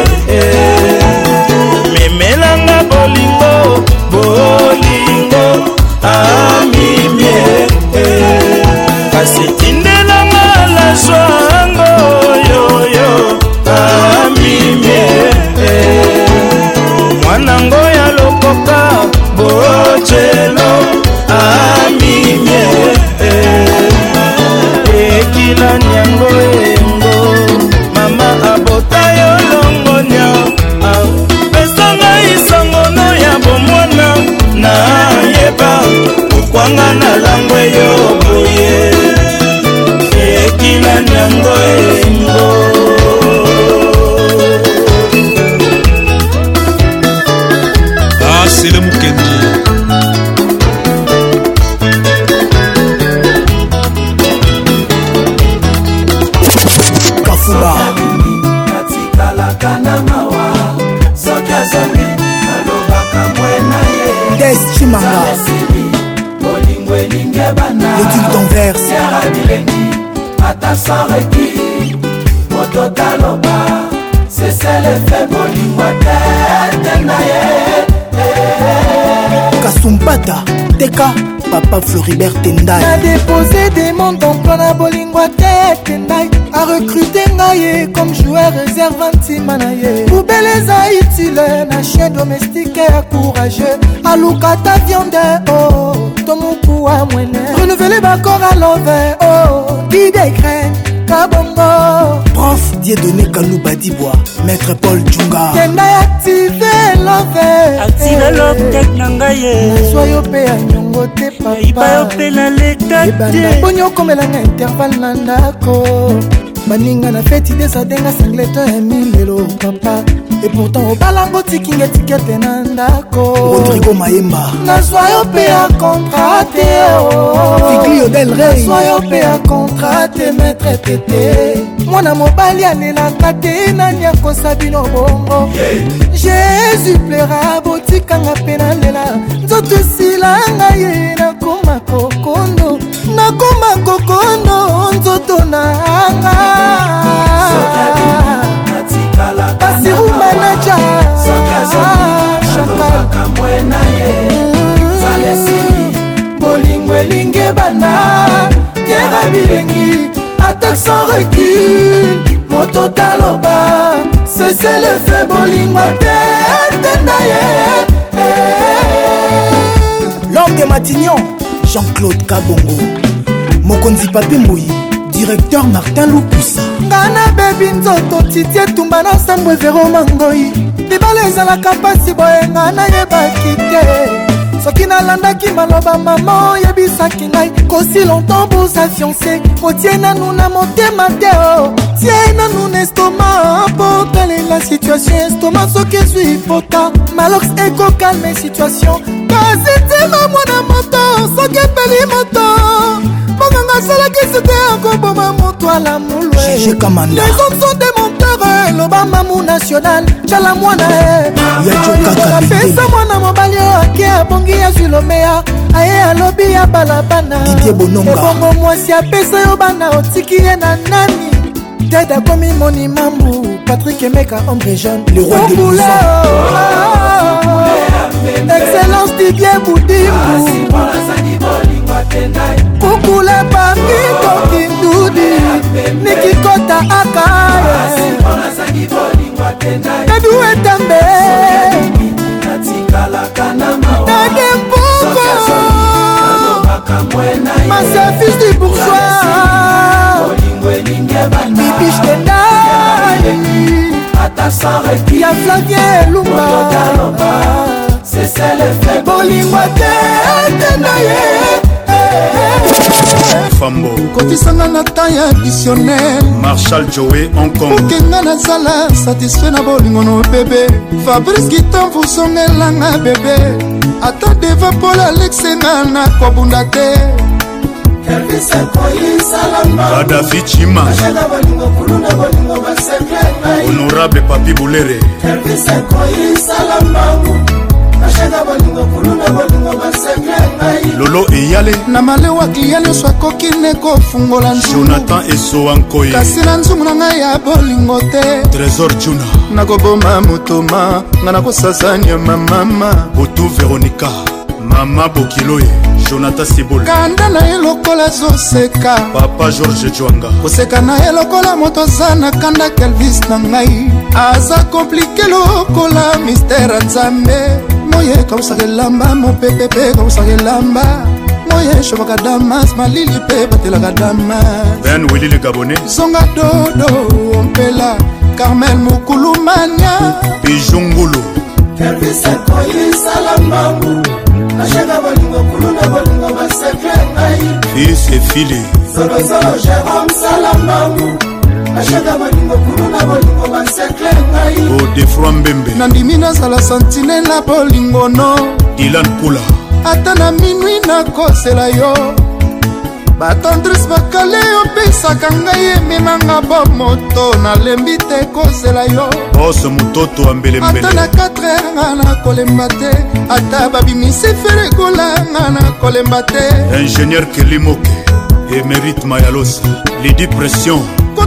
mokila niango yengo mama abota yo longonia pesanga isangono ya bomwana nayeba okwanga na langwe yo boye ekila niango yengo ah, c'est le Odile d'Anvers Sierra Milengi ata sareki moto taloba seselefe bolingwa tete na ye kasumpata teka papa floribert tendai nadepose demonte emploi na bolingwa te tendai arecrute ngai ye comme joueur réserve ntima na ye poubele eza utile na chien domestique ya courageux aluka ta viande o oh. moto mokuwa mwene renouvelé bakora love o didecre kabongo prof diedoné kalubadibwa maître paul junga kenda active eh. love active loptek na ngai eh. nazwa yo mpe ya nyongo te papayiba yo mpe na leta te mponi okomelanga intervalle na ndako baninga na feti desadenga sangleto ya milelo papa epourtant obalango otikinga etikete na ndako rodrigo mayemba nazwa yo mpe ya kontra te oh. iglio del rey nazwa yo mpe ya kontra te maître tete mwana mobali alelaka te nani akosa bino bongo jésus plera botikanga mpe nalela nzoto esilanga ye nakoma kokonda moto nanga basiru manaja bolingo elinge banda tera bilengi atak sans recul moto taloba seselefe bolingo tetenda ye lorde matignon jean-claude kabongo mokonzi papi mbui directeur martin lukusa nga nabebi nzoto titi etumba na nsambo evero mangoi libala ezalaka mpasi boyenga nayebaki te soki nalandaki maloba mama oyebisaki ngai kosi longtemps boza fiance kotie nanu na motema te o tie nanu na estoma mpo talela situation estoma soki ezwi pota malox ekokalme situation kasi telo mwana moto soki epeli moto mpanga nga asalakisi te akoboma moto alamulwelesomsonde monteur eloba mamu national tala mwana epesa mwana mobali oyo ake abongi azwi lomeya aye alobi ya balabana ebongo mwasi apesa yo bana otiki ye na nani ted akomi moni mambu patrik emeka ombre jaune excellence didier budimbu ah, kukula bangi kokindudi nikikota akaye edu etambe nade mpoko maservice du bourgeois bibiche tendai ya flavie elumba bolingo te tena ye kotisanga na tan ya visionnaire marshal joe hongkongkenga nazala satisfait na bolingo no bebe fabrice gitan vusongelanga bebe ata deva pol alexenga na kobunda te kadafi cima honorable papi bulere lolo eyale na malewa klia nyonso akoki ne kofungola jonathan esowa nkoi kasi na nzumu na ngai ya bolingo te trésor juna nakoboma motoma ngai nakosasa nyama mama butu veronika mama bokiloye jonathan sibol kanda na ye lokola azoseka papa george jwanga koseka na ye lokola moto aza na kanda kelvis na ngai aza komplike lokola mistere nzambe moye kausaka elamba mopepe mpe kausaka elamba moye shobaka damas malili mpe batelaka damas ben wili le gabonais zonga dodo ompela carmel mokulumania bijungulu pervisa koyisalambangu ashaka bolingo kulunda bolingo basekle ngai fils efile zolozolo jérome salambangu ashaka baningo kuna na bolingo basekle ngai odefroi oh, mbembe nandimi nazala santine na bolingo no dilan pula ata na minwi nakosela yo batandris bakale opesaka ngai ememanga bomoto nalembi te kozela yo bose mototo ambeleata na 4 yanga nakolemba te ata babimisi feregola yanga nakolemba te ingénieur kelimoke emerite mayalosi lidi pression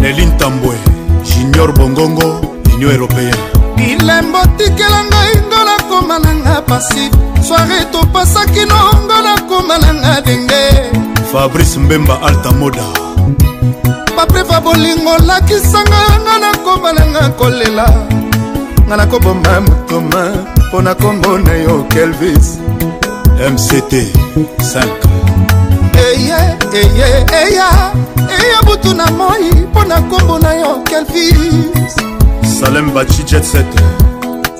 nelin tambwe junior bongongo linio européen bilembo tikela ngai ngo nakoma nanga pasi soare topasaki nongo nakoma nanga denge fabrice mbemba altamoda paprefa bolingo lakisanga yanga nakoma nanga kolela nga nakoboma motoma mpo na kombo na yo kelvis mct 5 eye eh, eya eh, eh, eya butu na moi mpo na nkombo na yo kelvis salem bachi jetset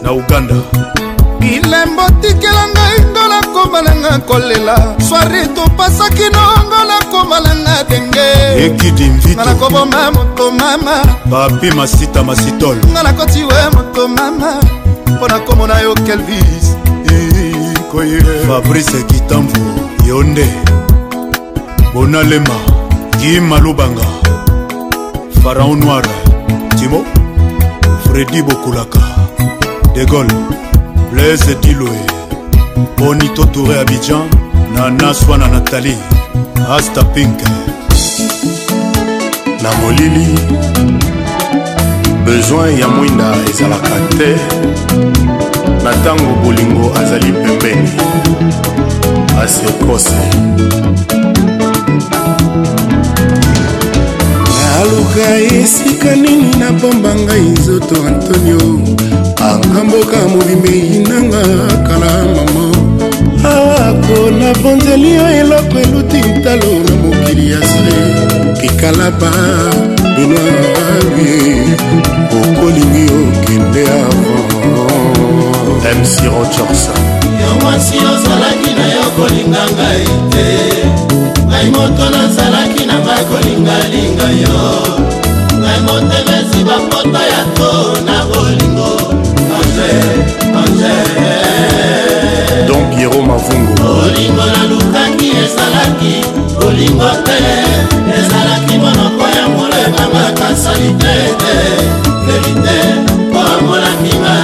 na uganda bilembo tikela ngai ngola komalanga kolela sware topasaki nongola komalanga denge ekidimvitnga nakoboma moto mama papi masita masitol nga nakoti we moto mama mpo na nkombo na yo kelvis fabrice kitambu yo nde bonalema kimalubanga faraon noir timo fredi bokulaka degol blaise diloe bonito touré abidjan nanaswana natali asta pink na molili bezoin ya mwinda ezalaka te na ntango bolingo azali pembeni asekose aluka esika nini napamba ngai nzoto antonio anga mboka movimei nanga kala mama ako nabonzeli yo eloko eluti ntalo na mokili ya se kikalaba binoarie okolingi okende avant mc rochorsa yo mwasi ozalaki na yo kolinga ngai te ngai moto nazalaki na ngai kolingalinga yo ngai motema ezi bapoto ya to na bolingo ange ange don piero mavungo bolingo nalukaki ezalaki bolingo te ezalaki monoko ya molema makasali te te verite mpo amonakima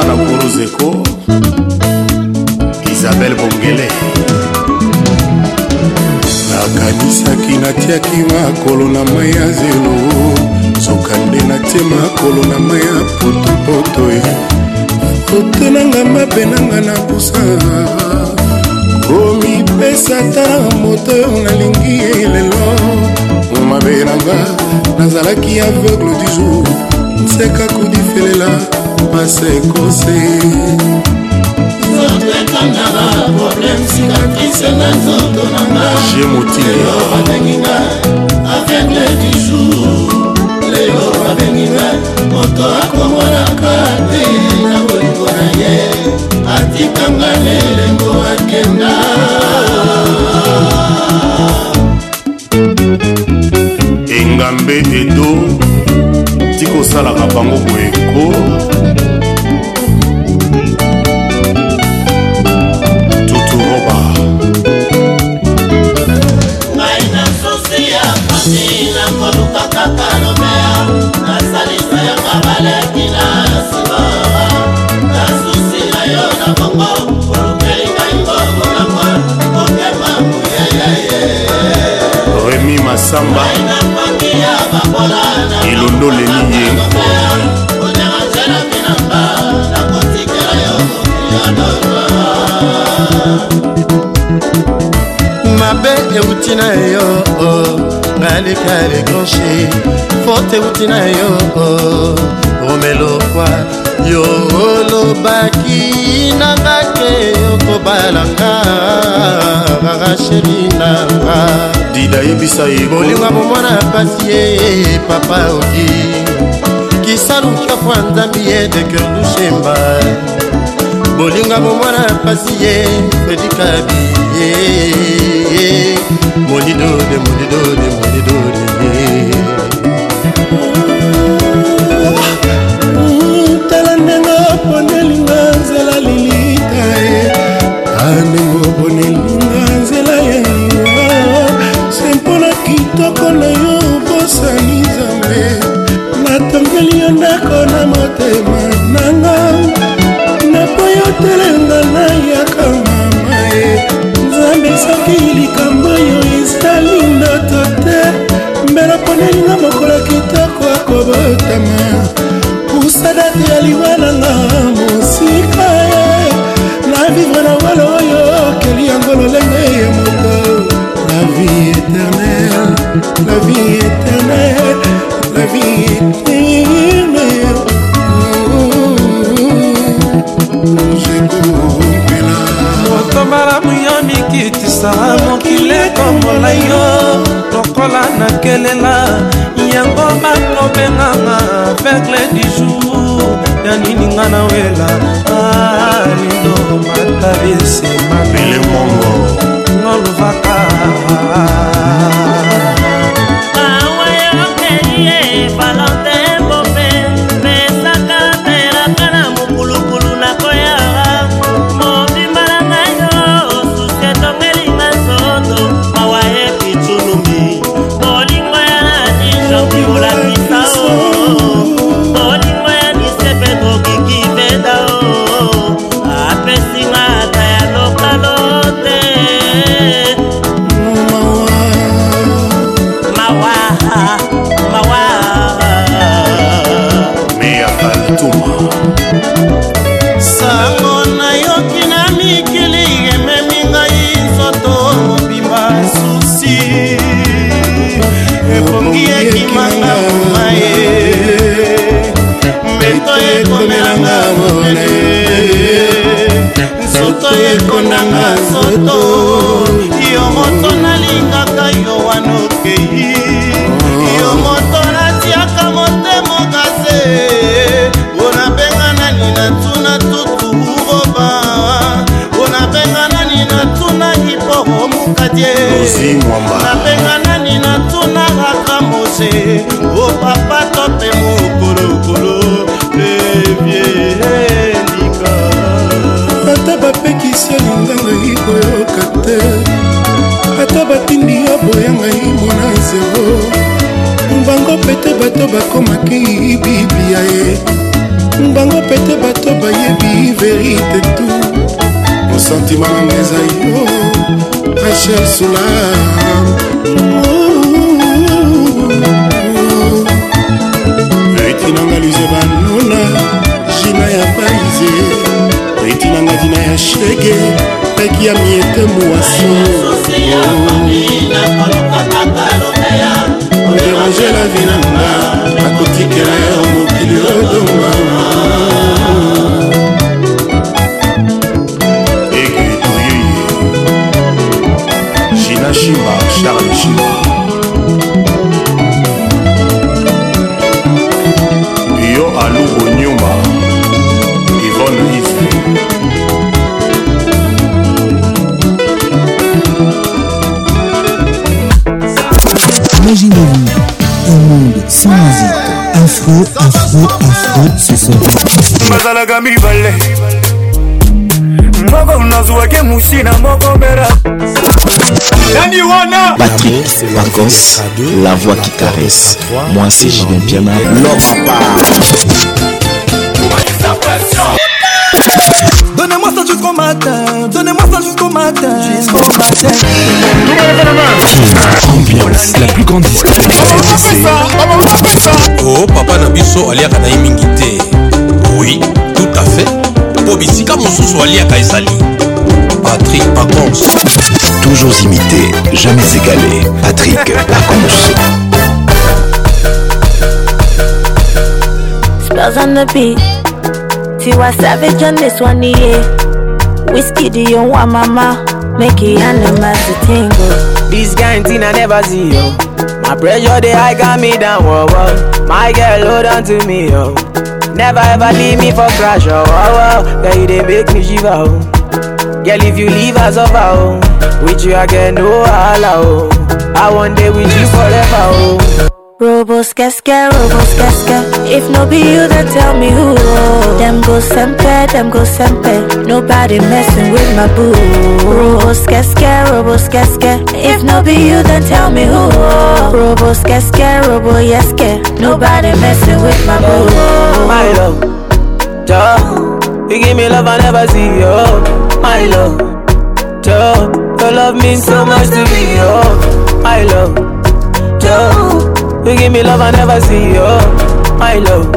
mama na kuru zeko isabel bongele nakanisaki natiaki makolo na mai ya zelo soka nde natie makolo na mai ya potopoto e foto nanga mabe nanga na busa komipesa ta moto oyo nalingi elelo momabe nanga nazalaki aveugle du jour nseka kudifelela masekose je motileabenginga aveugle du jour leo abenginga moto akomonaka te na bolingo na ye atikanga lelengo akenda engambe edo tika osalaka bango boyeko tuturoba ngai na susi ya pasi nakoluka kaka lobea nasalisa yanga baleki na nsima na susi na yo na bongo olukeli ngai ngoko nango okema muyeyeye remi masamba elondo leli ye mabe euti na yo oh. ngaleka lekanche fote euti na yo oh. romelokwa yo oloba oh, elingi nanga te okobalanga sheri nanga dida yebisa ye bolinga bomwana pasi ye papa oki kisalukiokwa nzambi ye de cœur dushemba bolinga bomwana pasi ye fedikabi ye molido de molido de molido de ndenge obonelinga nzela ya yo se mpona kitoko na yo obosani nzambe natongeli yo ndako na motema nanga napoyotelenga nayaka mama ye nzambe soki likambo oyo ezali ndoto te mbela ponelinga mokolo kitoko akobotama kusadate ya liwa nanga la vie éternelle, la vie éternelle. moto malamu yo mikitisa mokili ekomola yo lokola nakelela yango bakobenganga vegle du jour ya nininga na wela alino ah, matabisi mabele mongo nolovaka ah. nabenga nani natunaka mose o oh, papa tope mokolokolo levie ndika ata bapekisi alinga ngai koyoka te ata batindi yo boya ngai mona zero mbango pete bato bakomaki biblia ye mbango pete bato bayebi verite tu mosantima nanga ezai yo jesula etinanga lize banuna jina ya paize etinanga dina ya shege peki ya miete moaso dérange la vie nanga akotikela yo mokili odongama mishimba shara mishimba yo alubo nyuma ivone ife Imaginez-vous un monde sans musique. Afro, afro, afro, ce soir. moko nazwaki musina moko bera nani wana patrik pacons la voix qui caresse mwasi jibin piana lopapa Donnez-moi ça jusqu'au matin, donnez-moi ça jusqu'au matin. Jusqu'au matin. Tout le monde Ambiance, la plus grande disco. Oh papa Nabiso, aliaka na mingi te. Oui. si bisika mosusu aliaka Patrick patrik pacons toujours imité jamais égalé patrik pacons Spells on the beat. Tiwa Savage on this one, yeah. Whiskey, do you want mama? Make it animals to tingle. This guarantee I never see, yo. My pressure, they high got me down, whoa, whoa. My girl, hold on to me, yo. Never ever leave me for pressure. Oh, oh. Girl, you they make me shiver. Oh. Girl, if you leave us over, oh. with you I get no allow. Oh. I one day with you forever. Oh. Robos casca, robos casca. If no be you, then tell me who. Them go sempe, them go sempe. Nobody messing with my boo. Robos casca, robos casca. If no be you, then tell me who. Robos casca, robo yeske. Nobody messing with my boo. My love, Joe, you give me love I never see. Oh, my love, Joe, your love means so much to me. Oh, my love, Joe. You give me love I never see, oh, my love.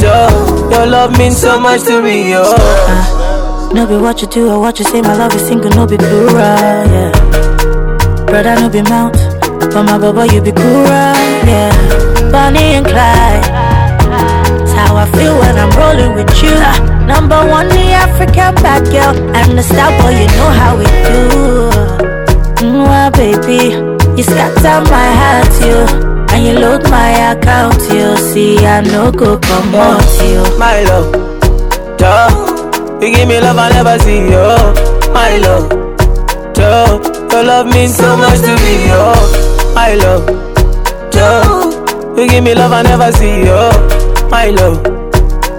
Yo, your love means so much to me, yo. Uh, no be what you do or what you say, my love is single, no be plural, yeah. Brother, no be mount, but my baba, you be cool, yeah. Bonnie and Clyde, that's how I feel when I'm rolling with you. Uh, number one, the African bad girl, I'm the star boy, you know how we do. Mwah, mm, baby, you scatter my heart, you. When you look my account, you see I no go come out you. My love, duh. You give me love I never see you. My love, duh. Your love means so, so much to me, yo. My love, duh. You give me love I never see you. My love,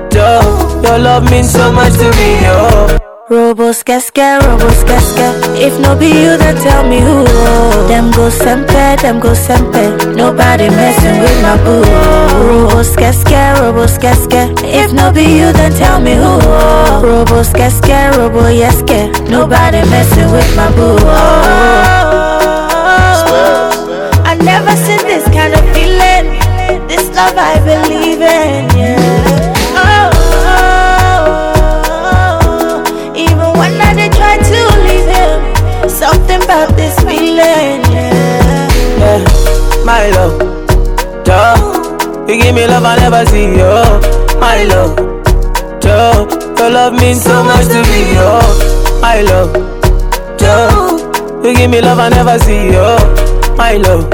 duh. Your love means so much to me, yo get scared. If no be you, then tell me who Them go sempe, them go sempe Nobody messing with my boo get scared. If no be you, then tell me who Roboskeske, scared. Nobody messing with my boo I never seen this kind of feeling This love I believe in my love. Joe, you give me love I never see, yo. Oh. my love. Joe, your love means so, much to me, yo. Oh. my love. Joe, you give me love I never see, yo. Oh. my love.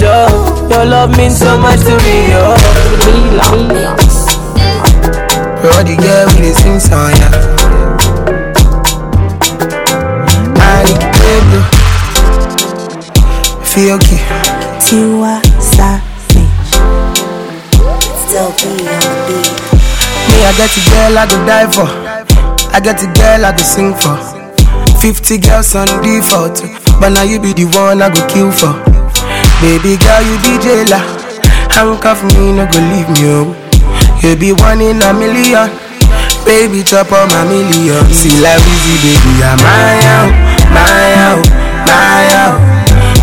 Joe, your love means so much to me, yo. oh. Roddy girl with the same song, yeah. I need feel okay you are savage. Still be on the beat. Me, I get a girl I go die for. I get a girl I go sing for. 50 girls on default, but now you be the one I go kill for. Baby girl, you be jailer. Handcuff me, no go leave me. Oh. You be one in a million. Baby, top of my million. See, like easy, baby, I'm my out, my out, my out.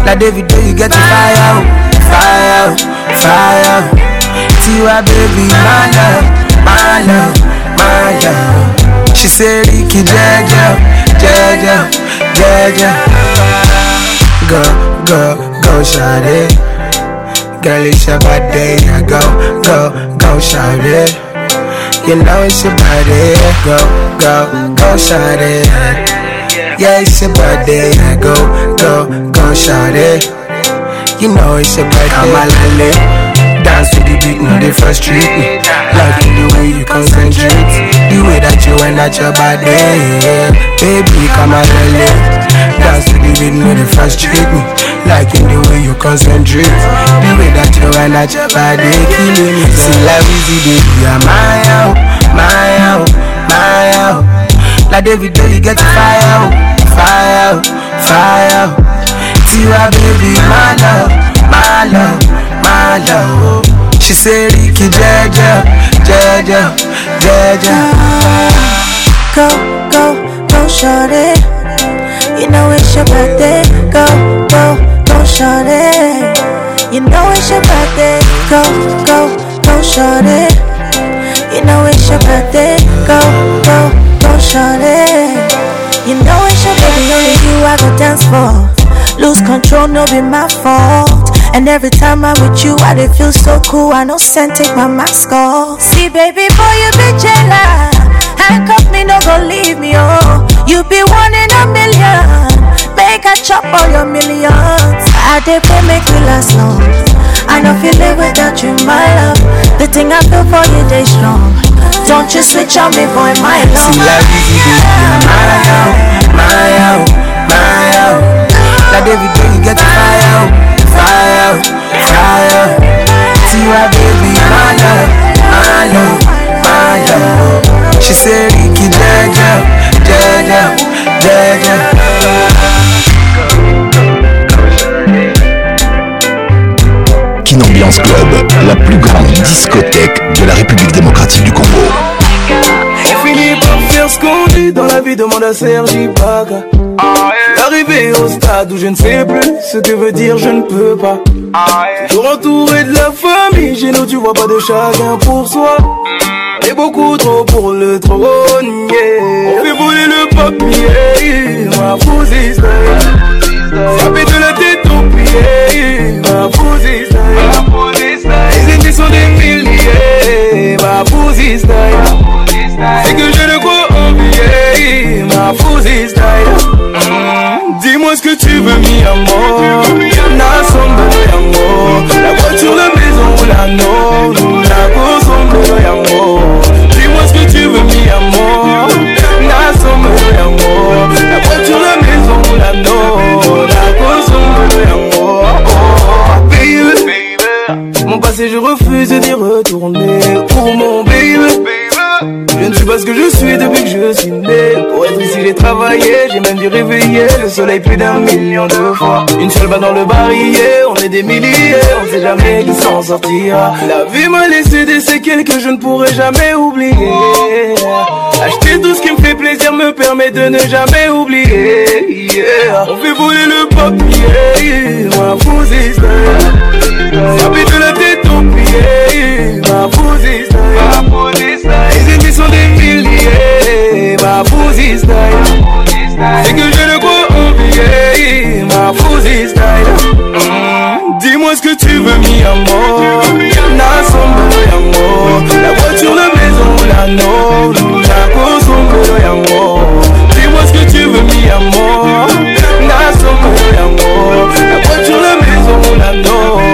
Now David, do you get the fire, fire, fire? See Tiwa baby, my love, my love, my love. She said, Ricky, Jaja, Jaja, Jaja. Go, go, go, shout it. Girl, it's your birthday. Go, go, go, shout it. You know it's your birthday. Go, go, go, shout it. Yeah, it's your birthday. Go, go, go on, shawty. Eh? You know it's your birthday. Come on, lale. Dance to the beat, no they frustrate me. Like the way you concentrate, the way that you went at your body. Yeah. Baby, come on, lale. Dance to the beat, no they frustrate me. Like in the way you concentrate, the way that you went at your body, killing me. See, life easy, baby, I'm my out, my out, my out. Like David, you get fire out my baby, my love, my love, my love. She say, Ricky, Jaja, Jaja, Jaja. Go, go, go, short You know it's your birthday. Go, go, go, short You know it's your birthday. Go, go, go, short You know it's your birthday. Go, go, go, short You know it's your baby, only you I go dance for. Lose control, no be my fault. And every time I'm with you, I they feel so cool. I know scent take my mask off. See, baby boy, you be jealous. Handcuff me, no go leave me, oh. You be one in a million. Make a chop all your millions. I did pay make you last long. I know feel it without you, my love. The thing I feel for you, they strong. Don't you switch on me, boy, my love. See, I you be my, my, love. baby girl, you got the fire, fire, fire. See why baby, my love, my love, my love. She said, Ricky, Jaja, Jaja, Jaja. Kin Ambiance Club, la plus grande discothèque de la République démocratique du Congo. Ce dans la vie, demande à Sergi Ibaka. Arrivé au stade où je ne sais plus ce que veut dire je ne peux pas. Toujours entouré de la famille, j'ai nous tu vois pas de chacun pour soi. Et beaucoup trop pour le trône, On fait voler le papier, ma fausse Frapper de la tête aux ma fausse Les éditions sont des milliers, ma fausse C'est que je ne crois Mm, dis-moi ce que tu veux, mi amour. Na amour. La voiture, la maison ou la nôtre. La consomme, mi amour. Dis-moi ce que tu veux, mi amour. Na sombre, amour. La voiture, la maison ou la nôtre. La consomme, mi amour. Oh, baby. Mon passé, je refuse d'y retourner. Pour mon parce que je suis depuis que je suis né. Pour être ici, j'ai travaillé, j'ai même dû réveiller le soleil plus d'un million de fois. Une seule balle dans le barillet, on est des milliers, on sait jamais qui s'en sortira. La vie m'a laissé des séquelles que je ne pourrai jamais oublier. Acheter tout ce qui me fait plaisir me permet de ne jamais oublier. On fait voler le papier, moi vous Ça de la tête au milliers, mabuzi style. Les ennemis sont des milliers, mabuzi style. C'est que je ne quoi oublier, mabuzi style. Mmh. Dis-moi ce que tu veux, mi amour. Na sombre amour. La voiture, la maison, la nôtre. La consomme, amour. Dis-moi ce que tu veux, mi amour. Na sombre amour. La voiture, la maison, la nôtre.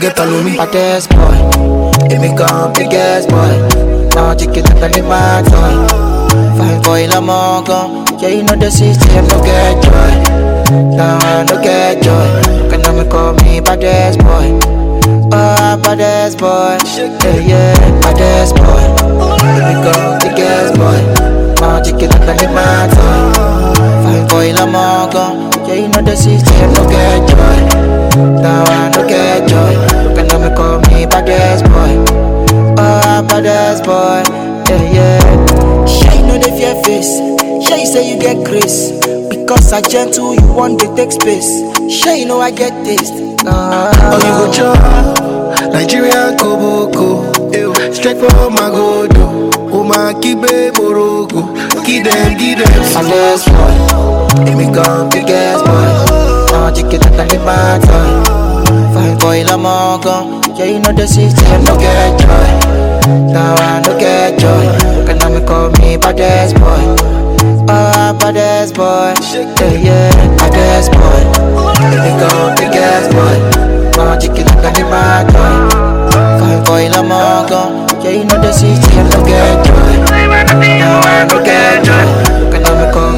go get alone. Me baddest boy, if me come biggest boy. Now check it out the my toy. Fine boy, la mongo. Yeah, you know the system no get joy. Now I no get joy. Can I call me baddest boy? Oh, baddest boy. Yeah, yeah, baddest boy. If me come biggest boy. Now check it out the my toy. Fine boy, la mongo. Yeah, you know the system no get joy. That one no get joy. Can me call me baddest boy? Oh, baddest boy. Yeah, yeah. Yeah, you know the fear face. Yeah, you say you get grace. Because I gentle, you want to take space. Yeah, you know I get taste. Oh, you go chop. Nigeria Koboko. Straight for my go Oh, my kibe Morocco. Give them, give them. Baddest boy. Here we come, big ass boy. Now you get that in my time. Fine boy, I'm all gone. Yeah, you know the system, no get joy. Now I no get joy. Can I call me baddest boy? Oh, baddest boy. Yeah, yeah, baddest boy. Here we go, big ass boy. Now you get that in my time. Fine boy, I'm all gone. Yeah, you know the system, no get joy. Now I no get joy. Can I call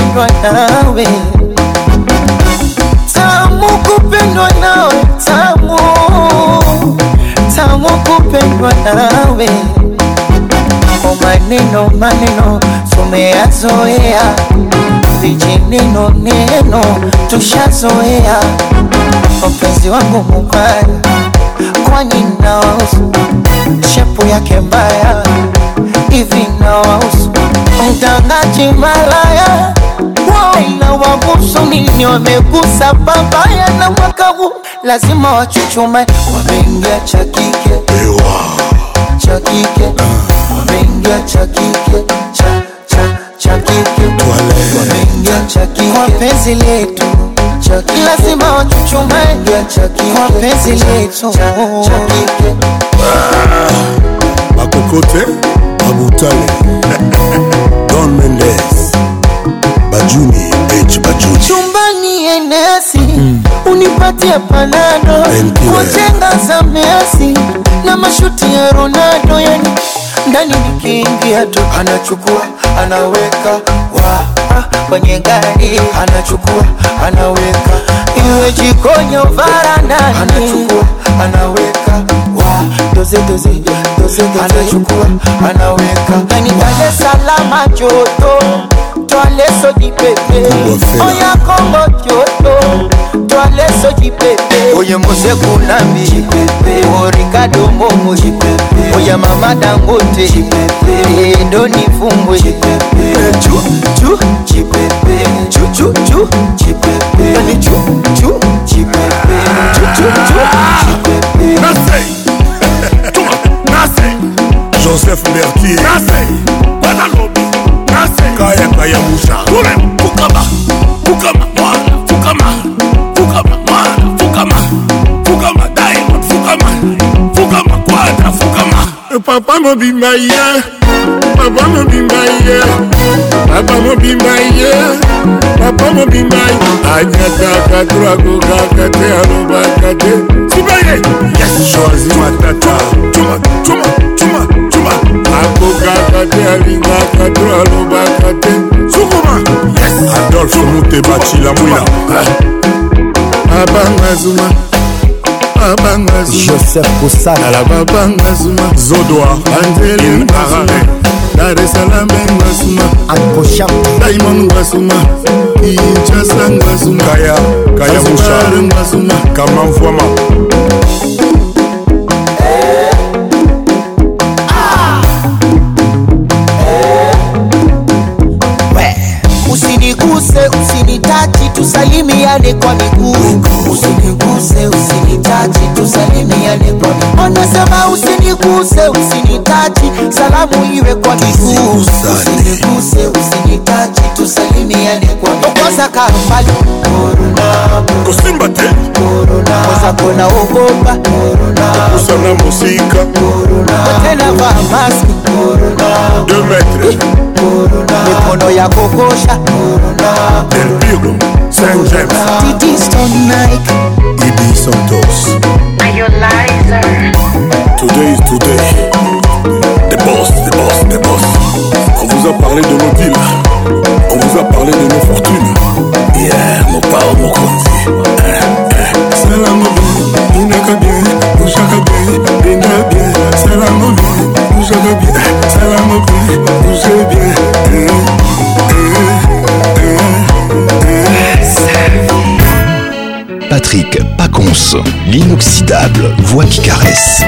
kupendwa nawe tamu kupendwa nawe tamu tamu kupendwa nawe kwa oh, maneno maneno tumeyazoea vijineno neno tushazoea mpenzi wangu mubaya kwani nawausu shepu yake mbaya hivi nawausu Mtanga Chimbalaya Waila wabusu nini wamegusa papaya na mwaka huu lazima wachuchume, wameingia cha kike cha kike ah. wameingia cha kike cha cha cha kike wameingia cha kike kwa penzi letu lazima wachuchume kwa penzi letu cha kike ah. makokote Abutale, Don Mendes, Bajuni H Bajuni, enesi mm. unipatie panado kujenga za mesi na mashuti ya Ronaldo, yani ndani nikiingia tu anachukua anaweka wa ah, kwenye gari anachukua anaweka, iwe jikoni au anachukua anaweka wa doze doze anachukua anaweka kanitale salama choto twaleso jipepe oya kongo choto twaleso jipepe oye moseku nambi orikado mbongo oya mama dangote endo nifumbwe Let's say joseph mertier kayakaya musha fukama fukama mwana fukama fukama mwana fukama fukama diamond fukama fukama kwadra fukama eh, papa mobimba ye papa mobimba ye papa mobimba ye papa mobimba ye anyataka twakokaka te alobaka te sibaye yes. chosi matata cuma cuma cuma sukuma akokaka te alingaka to alobaka te sukuma yes adolfe muteba cilamwila eh? abanga zuma abanga joseph kosanala babanga zuma zodoa anzeli marare dar esalame ngasuma akosha daimon ngasuma inchasa ngasuma kaya kaya mushar ngasuma kamamfwama say tusalimiane kwa miguu, usiniguse, usinitachi, tusalimiane kwa miguu. Wanasema usiniguse, usinitachi, salamu iwe kwa miguu, usiniguse, usinitachi, tusalimiane kwa miguu. Okoza karufali korona, kusimba te korona, koza kona ogopa korona, kusana musika korona, tena vaa maski korona, 2 metres korona, mikono ya kokosha korona, el pigo Angel Didi Sonic Ibi Santos Realizer Today is today The boss, the boss, the boss On vous a parlé de nos deals On vous a parlé de nos fortunes Yeah, mon pao, mon compte Inoxydable, voix qui caresse.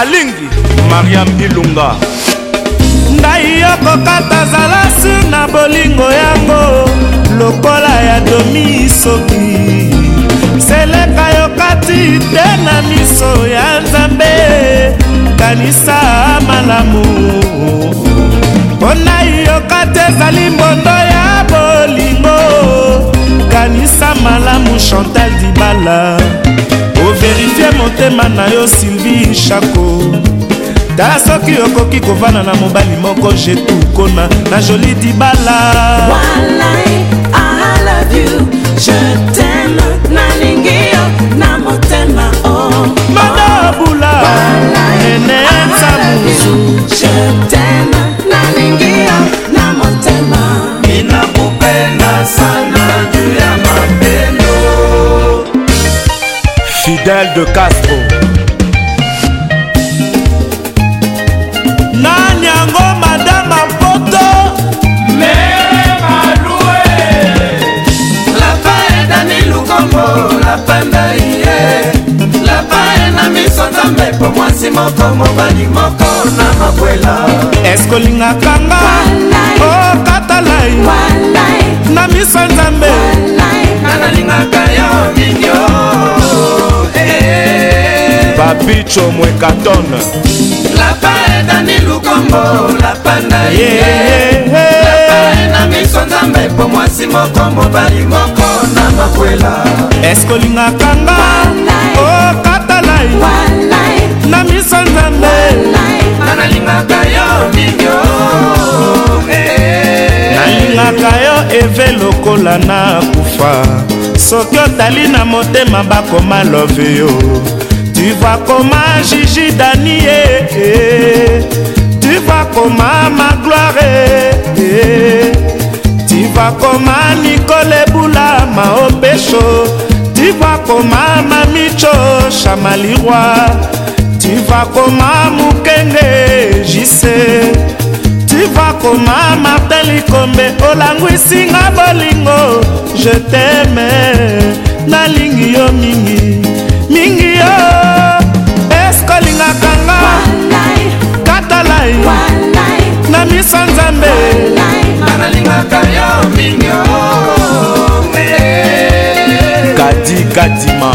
alingi mariam ilunga ngai yo kokata zala sur na bolingo yango lokola ya domi soki seleka yokati te na miso ya nzambe kanisa malamu mpona yoka te ezali mbondo ya bolingo kanisa malamu chantal dibala nde motema na yo sylvie shako ta soki okoki kovanda na mobali moko jetukona na joli dibala madabula nene nsamuzu Fidel de Castro nani yango madame apoto mere malue lapin edani lukombo la panda iye lapin na miso nzambe po mwasi moko mobali moko na mabwela eske olingaka nga okatalai na miso nzambe nga nalingaka yo mingi babicho mwekatone lapa edani lukombo lapanda ye lapa ena miso nzambe mpo mwasi moko mobali moko na makwela eske olingaka nga okatalai oh, na miso nzambe nga nalingaka yo mingio eh, eh, eh. nalingaka yo eve lokola nakufa soki otali na motema bakoma love yo tu vois koma jiji dani eh, tu vois koma ma gloire eh, tu vois koma nikole bula maopesho tu vois koma mamicho chamaliroi tu vois koma mukenge jise tivakoma marteli kombe olangwisinga bolingo je teme nalingi yo mingi mingi yo eske olingaka nga katalai na miso nzambe nalingaka yo mingi kadi katima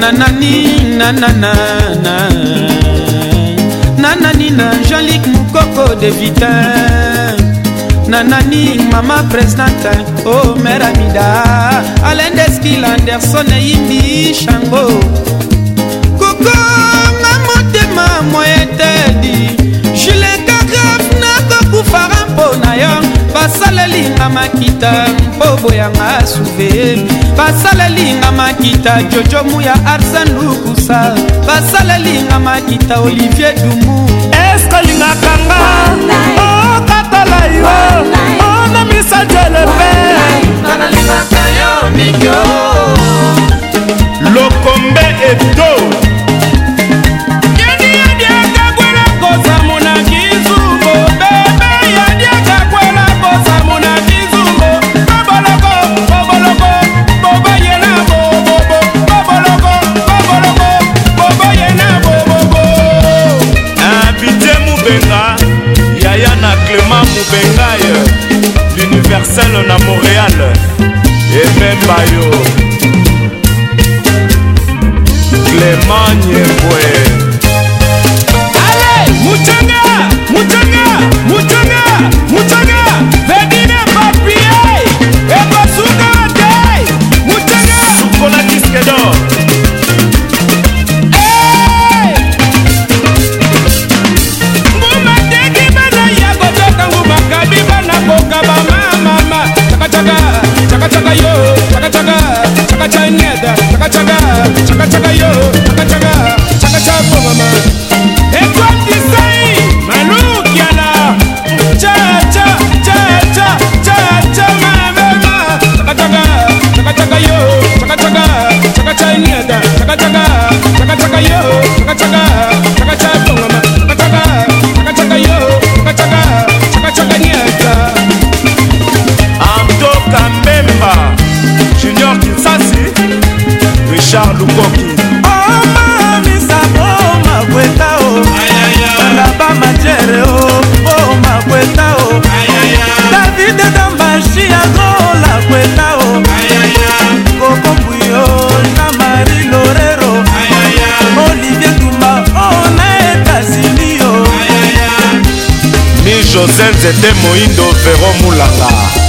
nanani nananana na, na, na. nanani na angelique mokoko de vitin nanani mama présidente o oh, mer amida alendeskil anderson eyimbi shango koko basalelinga makita mpo boyanga suveni basalelinga makita jojomu ya arsen lukusa basalelinga makita olivier dumu eskolingakanga okatala oh, yo ona oh, misajelepe lokombe ebdo mubengaye l'universel na montréal ememba yo clément nyembwe ale mutonga mutonga chakachaka chakachaka yo chakachaka chakachakongoma chakachaka chakachaka yo chakachaka chakachaka nyata amtoka mbemba junior kinsasi richard lukoki mozenze te moindo vero mulanga